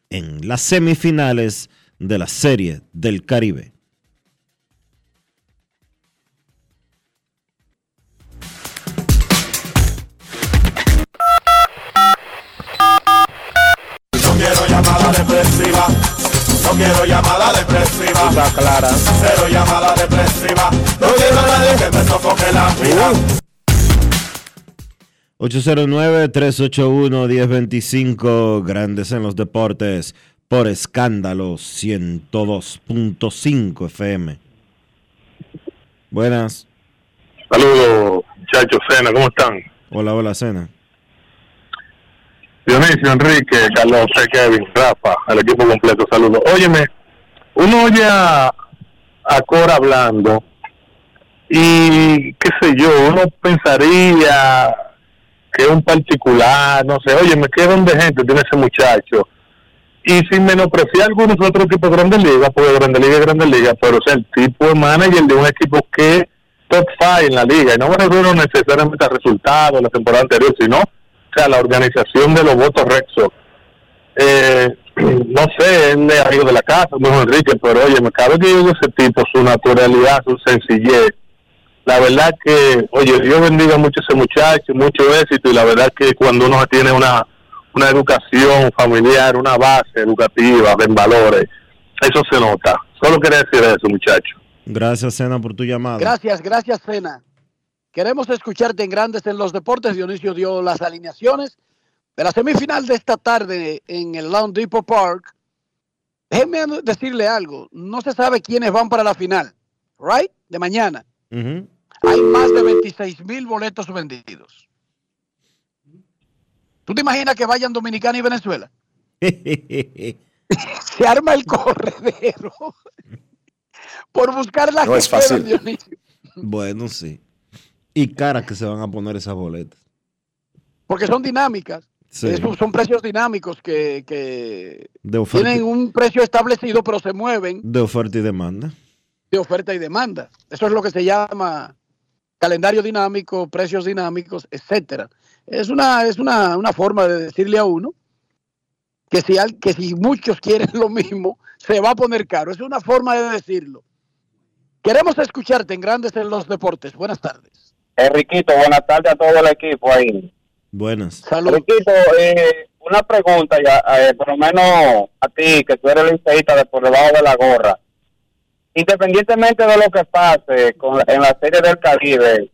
en las semifinales de la Serie del Caribe. No quiero llamada depresiva. No quiero llamada depresiva. Está clara. Cero llamada depresiva. No quiero a nadie que me sofoque la vida. 809-381-1025, Grandes en los Deportes, por escándalo 102.5 FM. Buenas. Saludos, muchachos, Cena, ¿cómo están? Hola, hola, Cena. Dionisio, Enrique, Carlos. Kevin, Rafa, al equipo completo, saludos. Óyeme, uno oye a, a Cora hablando y qué sé yo, uno pensaría que es un particular, no sé, oye, me quedo de gente tiene ese muchacho. Y sin menospreciar algunos otros equipos de Grandes Ligas, porque Grandes Ligas es Grandes Ligas, pero o sea, el tipo de manager de un equipo que es top five en la liga, y no me refiero necesariamente a resultados la temporada anterior, sino o sea, la organización de los votos Rexo. Eh, no sé, él es amigo de la casa, como Enrique, pero oye, me cabe que ese tipo, su naturalidad, su sencillez, la verdad que, oye, Dios bendiga mucho a ese muchacho, mucho éxito y la verdad que cuando uno tiene una, una educación familiar, una base educativa, en valores, eso se nota. Solo quería decir eso, muchacho. Gracias, Sena, por tu llamada. Gracias, gracias, Cena. Queremos escucharte en Grandes en los Deportes. Dionisio dio las alineaciones de la semifinal de esta tarde en el Lawn Depot Park. Déjenme decirle algo. No se sabe quiénes van para la final, ¿right? De mañana. Hay más de 26 mil boletos vendidos. ¿Tú te imaginas que vayan Dominicana y Venezuela? Se arma el corredero por buscar la No es fácil. Dionisio. Bueno, sí. Y caras que se van a poner esas boletas. Porque son dinámicas. Sí. Esos son precios dinámicos que, que tienen un precio establecido, pero se mueven de oferta y demanda. de oferta y demanda. Eso es lo que se llama calendario dinámico, precios dinámicos, etcétera. Es una, es una, una forma de decirle a uno que si, al- que si muchos quieren lo mismo, se va a poner caro. Es una forma de decirlo. Queremos escucharte en Grandes en los Deportes. Buenas tardes. Enriquito, buenas tardes a todo el equipo ahí. Buenas. Enriquito, eh, una pregunta ya, eh, por lo menos a ti, que tú eres liceísta de por debajo de la gorra. Independientemente de lo que pase con en la Serie del Caribe,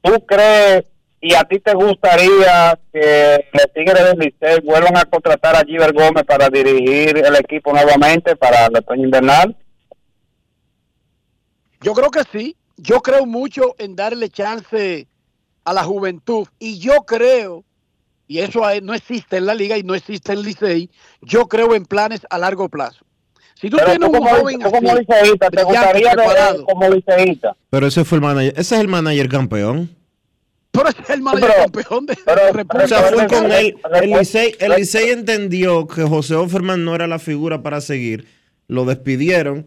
¿tú crees y a ti te gustaría que los Tigres del Licey vuelvan a contratar a Giver Gómez para dirigir el equipo nuevamente para el otoño invernal? Yo creo que sí. Yo creo mucho en darle chance a la juventud. Y yo creo, y eso no existe en la liga y no existe en Licey, yo creo en planes a largo plazo. Si tú Pero tienes tú un como- joven tú como así, liceísta, ¿te gustaría preparado, como liceísta? Pero ese fue el manager. Ese es el manager campeón. pero ese es el manager campeón de, de República O sea, fue con él. El Licey, el Licey entendió que José Offerman no era la figura para seguir. Lo despidieron.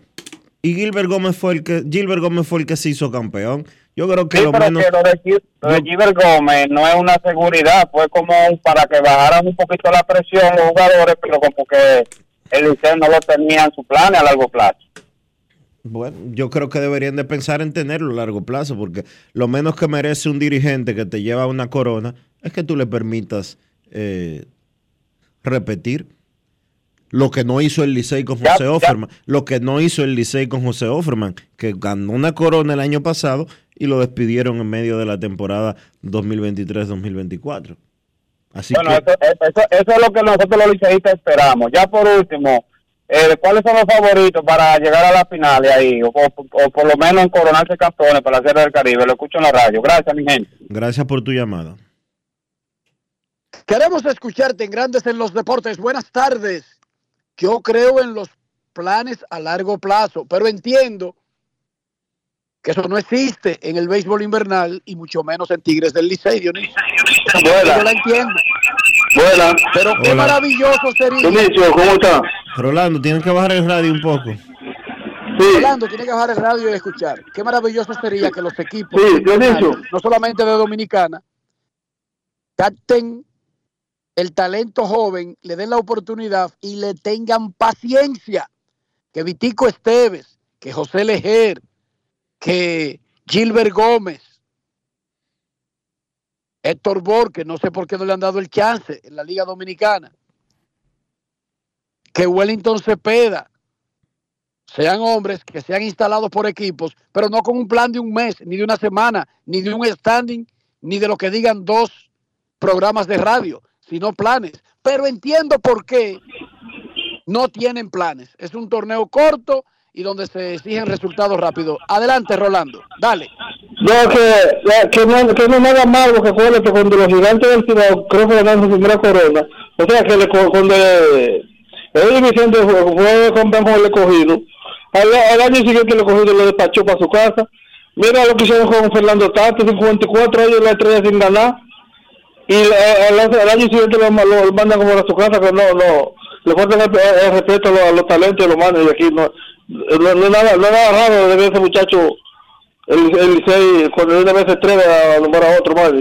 Y Gilbert Gómez fue el que, Gilbert Gómez fue el que se hizo campeón. Yo creo que Sí, lo pero menos. que lo de, lo de Giver Gómez no es una seguridad, fue como para que bajaran un poquito la presión los jugadores, pero como que el Licey no lo tenía en su plan a largo plazo. Bueno, yo creo que deberían de pensar en tenerlo a largo plazo, porque lo menos que merece un dirigente que te lleva una corona es que tú le permitas eh, repetir lo que no hizo el Licey con José ya. Offerman, lo que no hizo el Licey con José Offerman, que ganó una corona el año pasado y lo despidieron en medio de la temporada 2023-2024. Así bueno, que eso, eso, eso es lo que nosotros los liceístas esperamos. Ya por último, eh, ¿cuáles son los favoritos para llegar a la final y ahí? O, o- o por lo menos en coronarse campeones para la Serie del Caribe. Lo escucho en la radio. Gracias, mi gente. gracias por tu llamada. Queremos escucharte en Grandes en los Deportes. Buenas tardes. Yo creo en los planes a largo plazo, pero entiendo que eso no existe en el béisbol invernal y mucho menos en Tigres del Licey, Dionisio. Buena. Yo la entiendo. Buena. Pero qué Hola. maravilloso sería. Dionisio, ¿cómo está? Rolando, tienes que bajar el radio un poco. Rolando tiene que bajar el radio y escuchar. Qué maravilloso sería que los equipos, Sí, Dionisio. no solamente de Dominicana, capten el talento joven, le den la oportunidad y le tengan paciencia. Que Vitico Esteves, que José Lejer, que Gilbert Gómez, Héctor Borges, no sé por qué no le han dado el chance en la Liga Dominicana, que Wellington Cepeda, sean hombres que sean instalados por equipos, pero no con un plan de un mes, ni de una semana, ni de un standing, ni de lo que digan dos programas de radio, sino planes. Pero entiendo por qué no tienen planes. Es un torneo corto y donde se exigen resultados rápidos. Adelante, Rolando. Dale. No, que, que, no, que no es nada malo que acuérdate cuando los gigantes del Cibao creo que ganaron su primera corona. O sea que le, cuando eh, el Vicente fue, con el escogido, al, al año siguiente el escogido lo despachó para su casa. Mira lo que hicieron con Fernando Tato, 54 años la estrella sin ganar. Y al, al año siguiente lo, lo, lo mandan como a su casa, que no, no, le falta el, el respeto a los, a los talentos de los manes y aquí no, no, no es nada, no es nada raro de ver ese muchacho el, el Licey cuando una vez se atreve a nombrar a otro más.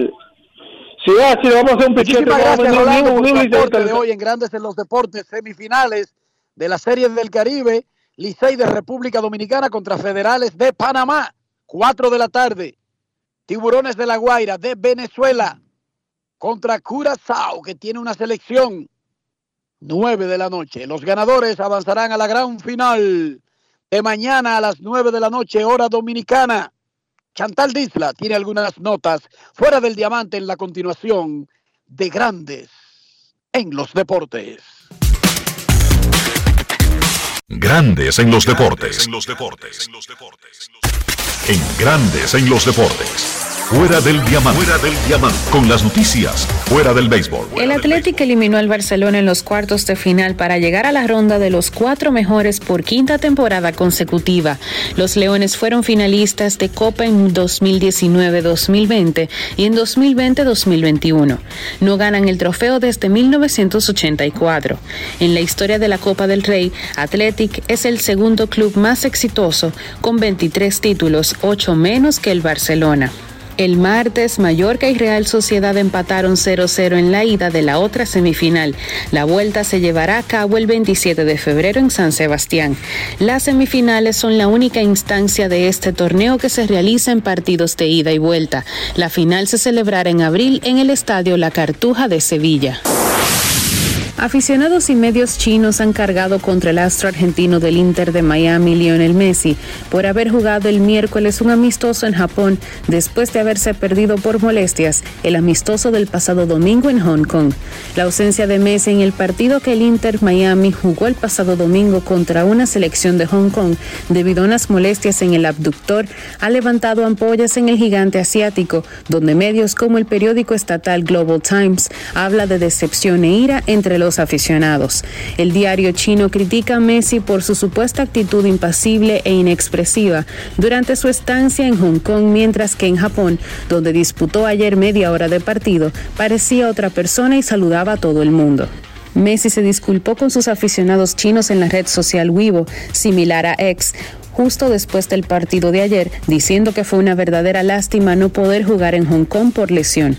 Si es así, vamos a hacer un. Muchísimas vamos a gracias, poner Rolando, un- de hoy en Grandes en los Deportes, semifinales de la Serie del Caribe, Licey de República Dominicana contra Federales de Panamá, 4 de la tarde. Tiburones de la Guaira de Venezuela contra Curazao, que tiene una selección 9 de la noche. Los ganadores avanzarán a la gran final de mañana a las 9 de la noche, hora dominicana. Chantal Disla tiene algunas notas fuera del diamante en la continuación de Grandes en los Deportes. Grandes en los deportes. En Grandes en los deportes. Fuera del diamante. Fuera del diamante. Con las noticias. Fuera del béisbol. El Atlético eliminó al Barcelona en los cuartos de final para llegar a la ronda de los cuatro mejores por quinta temporada consecutiva. Los Leones fueron finalistas de Copa en 2019-2020 y en 2020-2021. No ganan el trofeo desde 1984. En la historia de la Copa del Rey, Athletic es el segundo club más exitoso con 23 títulos, 8 menos que el Barcelona. El martes, Mallorca y Real Sociedad empataron 0-0 en la ida de la otra semifinal. La vuelta se llevará a cabo el 27 de febrero en San Sebastián. Las semifinales son la única instancia de este torneo que se realiza en partidos de ida y vuelta. La final se celebrará en abril en el Estadio La Cartuja de Sevilla. Aficionados y medios chinos han cargado contra el astro argentino del Inter de Miami, Lionel Messi, por haber jugado el miércoles un amistoso en Japón después de haberse perdido por molestias el amistoso del pasado domingo en Hong Kong. La ausencia de Messi en el partido que el Inter Miami jugó el pasado domingo contra una selección de Hong Kong debido a unas molestias en el abductor ha levantado ampollas en el gigante asiático, donde medios como el periódico estatal Global Times habla de decepción e ira entre los aficionados. El diario chino critica a Messi por su supuesta actitud impasible e inexpresiva durante su estancia en Hong Kong, mientras que en Japón, donde disputó ayer media hora de partido, parecía otra persona y saludaba a todo el mundo. Messi se disculpó con sus aficionados chinos en la red social Weibo, similar a X, justo después del partido de ayer, diciendo que fue una verdadera lástima no poder jugar en Hong Kong por lesión.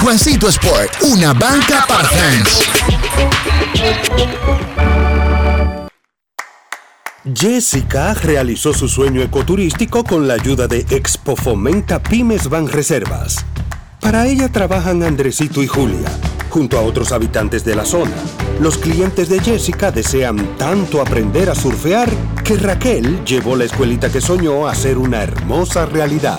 Juancito Sport, una banca para fans. Jessica realizó su sueño ecoturístico con la ayuda de Expo Fomenta Pymes Ban Reservas. Para ella trabajan Andresito y Julia, junto a otros habitantes de la zona. Los clientes de Jessica desean tanto aprender a surfear que Raquel llevó la escuelita que soñó a ser una hermosa realidad.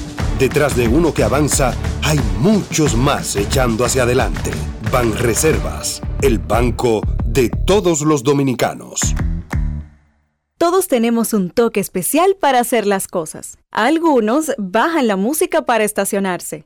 Detrás de uno que avanza, hay muchos más echando hacia adelante. Banreservas, el banco de todos los dominicanos. Todos tenemos un toque especial para hacer las cosas. Algunos bajan la música para estacionarse.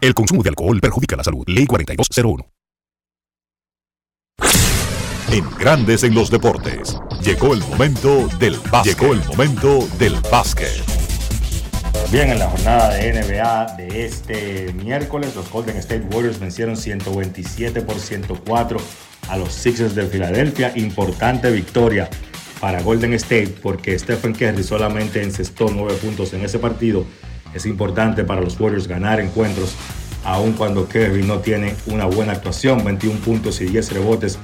El consumo de alcohol perjudica la salud. Ley 4201. En Grandes en los Deportes. Llegó el momento del básquet. Llegó el momento del básquet. Bien, en la jornada de NBA de este miércoles, los Golden State Warriors vencieron 127 por 104 a los Sixers de Filadelfia. Importante victoria para Golden State porque Stephen Curry solamente encestó 9 puntos en ese partido. Es importante para los Warriors ganar encuentros, aun cuando Curry no tiene una buena actuación. 21 puntos y 10 rebotes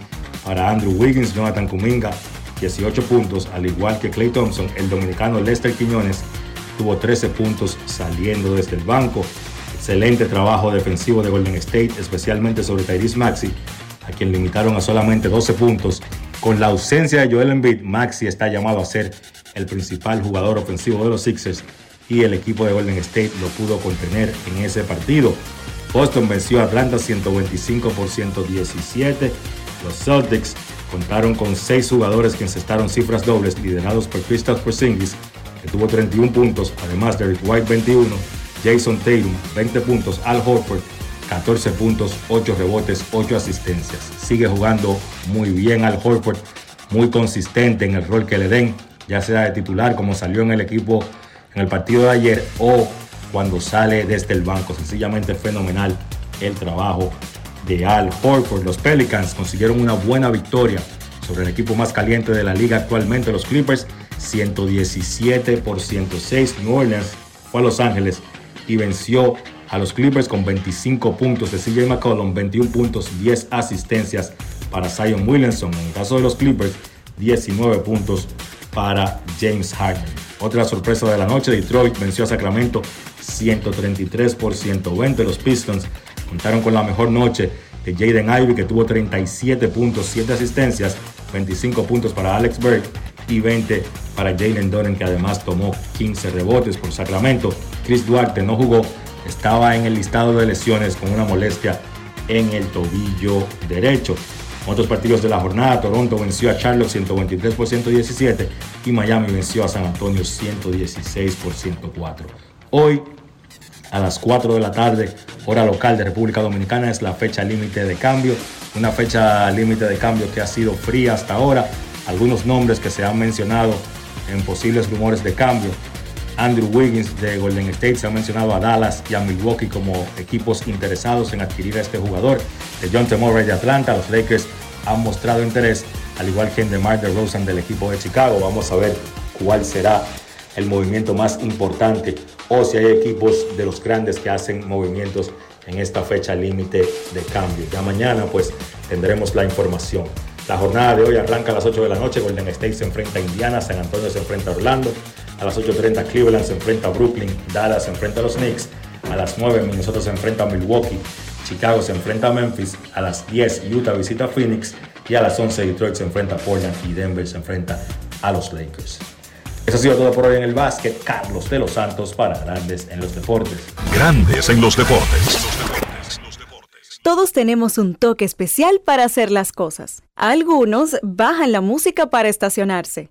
para Andrew Wiggins, Jonathan Kuminga, 18 puntos, al igual que Clay Thompson, el dominicano Lester Quiñones tuvo 13 puntos saliendo desde el banco. Excelente trabajo defensivo de Golden State, especialmente sobre Tyrese Maxi, a quien limitaron a solamente 12 puntos. Con la ausencia de Joel Embiid, Maxi está llamado a ser el principal jugador ofensivo de los Sixers y el equipo de Golden State lo pudo contener en ese partido. Boston venció a Atlanta 125 por 117. Los Celtics contaron con seis jugadores que encestaron cifras dobles liderados por Kristaps Porzingis, que tuvo 31 puntos, además de Rick White 21, Jason Tatum 20 puntos, Al Horford 14 puntos, 8 rebotes, 8 asistencias. Sigue jugando muy bien Al Horford, muy consistente en el rol que le den, ya sea de titular como salió en el equipo en el partido de ayer o cuando sale desde el banco. Sencillamente fenomenal el trabajo de Al Horford. Los Pelicans consiguieron una buena victoria sobre el equipo más caliente de la liga actualmente, los Clippers, 117 por 106. New Orleans fue a Los Ángeles y venció a los Clippers con 25 puntos de CJ McCollum, 21 puntos, 10 asistencias para Zion Williamson. En el caso de los Clippers, 19 puntos para James Harden. Otra sorpresa de la noche, Detroit venció a Sacramento 133 por 120. Los Pistons contaron con la mejor noche de Jaden Ivey, que tuvo 37 puntos, 7 asistencias, 25 puntos para Alex Berg y 20 para Jalen Donen, que además tomó 15 rebotes por Sacramento. Chris Duarte no jugó, estaba en el listado de lesiones con una molestia en el tobillo derecho. Otros partidos de la jornada, Toronto venció a Charlotte 123 por 117 y Miami venció a San Antonio 116 por 104. Hoy, a las 4 de la tarde, hora local de República Dominicana, es la fecha límite de cambio. Una fecha límite de cambio que ha sido fría hasta ahora. Algunos nombres que se han mencionado en posibles rumores de cambio. Andrew Wiggins de Golden State se ha mencionado a Dallas y a Milwaukee como equipos interesados en adquirir a este jugador. De John T. De Atlanta, los Lakers han mostrado interés, al igual que en DeMar DeRozan del equipo de Chicago. Vamos a ver cuál será el movimiento más importante o si hay equipos de los grandes que hacen movimientos en esta fecha límite de cambio. Ya mañana pues tendremos la información. La jornada de hoy arranca a las 8 de la noche. Golden State se enfrenta a Indiana, San Antonio se enfrenta a Orlando. A las 8.30 Cleveland se enfrenta a Brooklyn, Dallas se enfrenta a los Knicks. A las 9 Minnesota se enfrenta a Milwaukee, Chicago se enfrenta a Memphis. A las 10 Utah visita a Phoenix. Y a las 11 Detroit se enfrenta a Portland y Denver se enfrenta a los Lakers. Eso ha sido todo por hoy en el básquet. Carlos de los Santos para Grandes en los Deportes. Grandes en los Deportes. Todos tenemos un toque especial para hacer las cosas. Algunos bajan la música para estacionarse.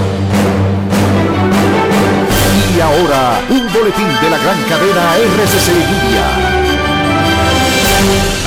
Y ahora, un boletín de la gran cadena RCC Media.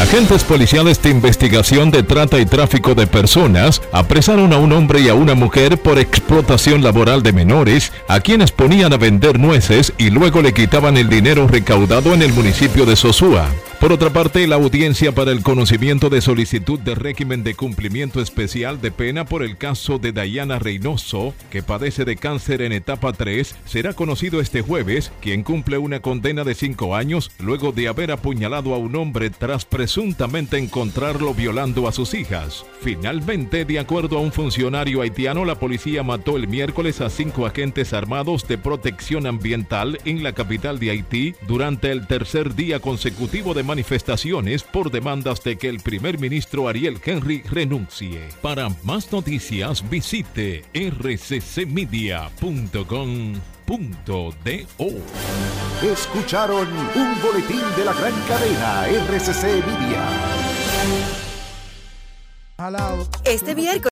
Agentes policiales de investigación de trata y tráfico de personas apresaron a un hombre y a una mujer por explotación laboral de menores, a quienes ponían a vender nueces y luego le quitaban el dinero recaudado en el municipio de Sosúa. Por otra parte, la audiencia para el conocimiento de solicitud de régimen de cumplimiento especial de pena por el caso de Dayana Reynoso, que padece de cáncer en etapa 3, será conocido este jueves, quien cumple una condena de 5 años luego de haber apuñalado a un hombre tras presuntamente encontrarlo violando a sus hijas. Finalmente, de acuerdo a un funcionario haitiano, la policía mató el miércoles a cinco agentes armados de protección ambiental en la capital de Haití durante el tercer día consecutivo de manifestaciones por demandas de que el primer ministro Ariel Henry renuncie. Para más noticias visite rccmedia.com.do. Escucharon un boletín de la gran cadena RCC Media. Este miércoles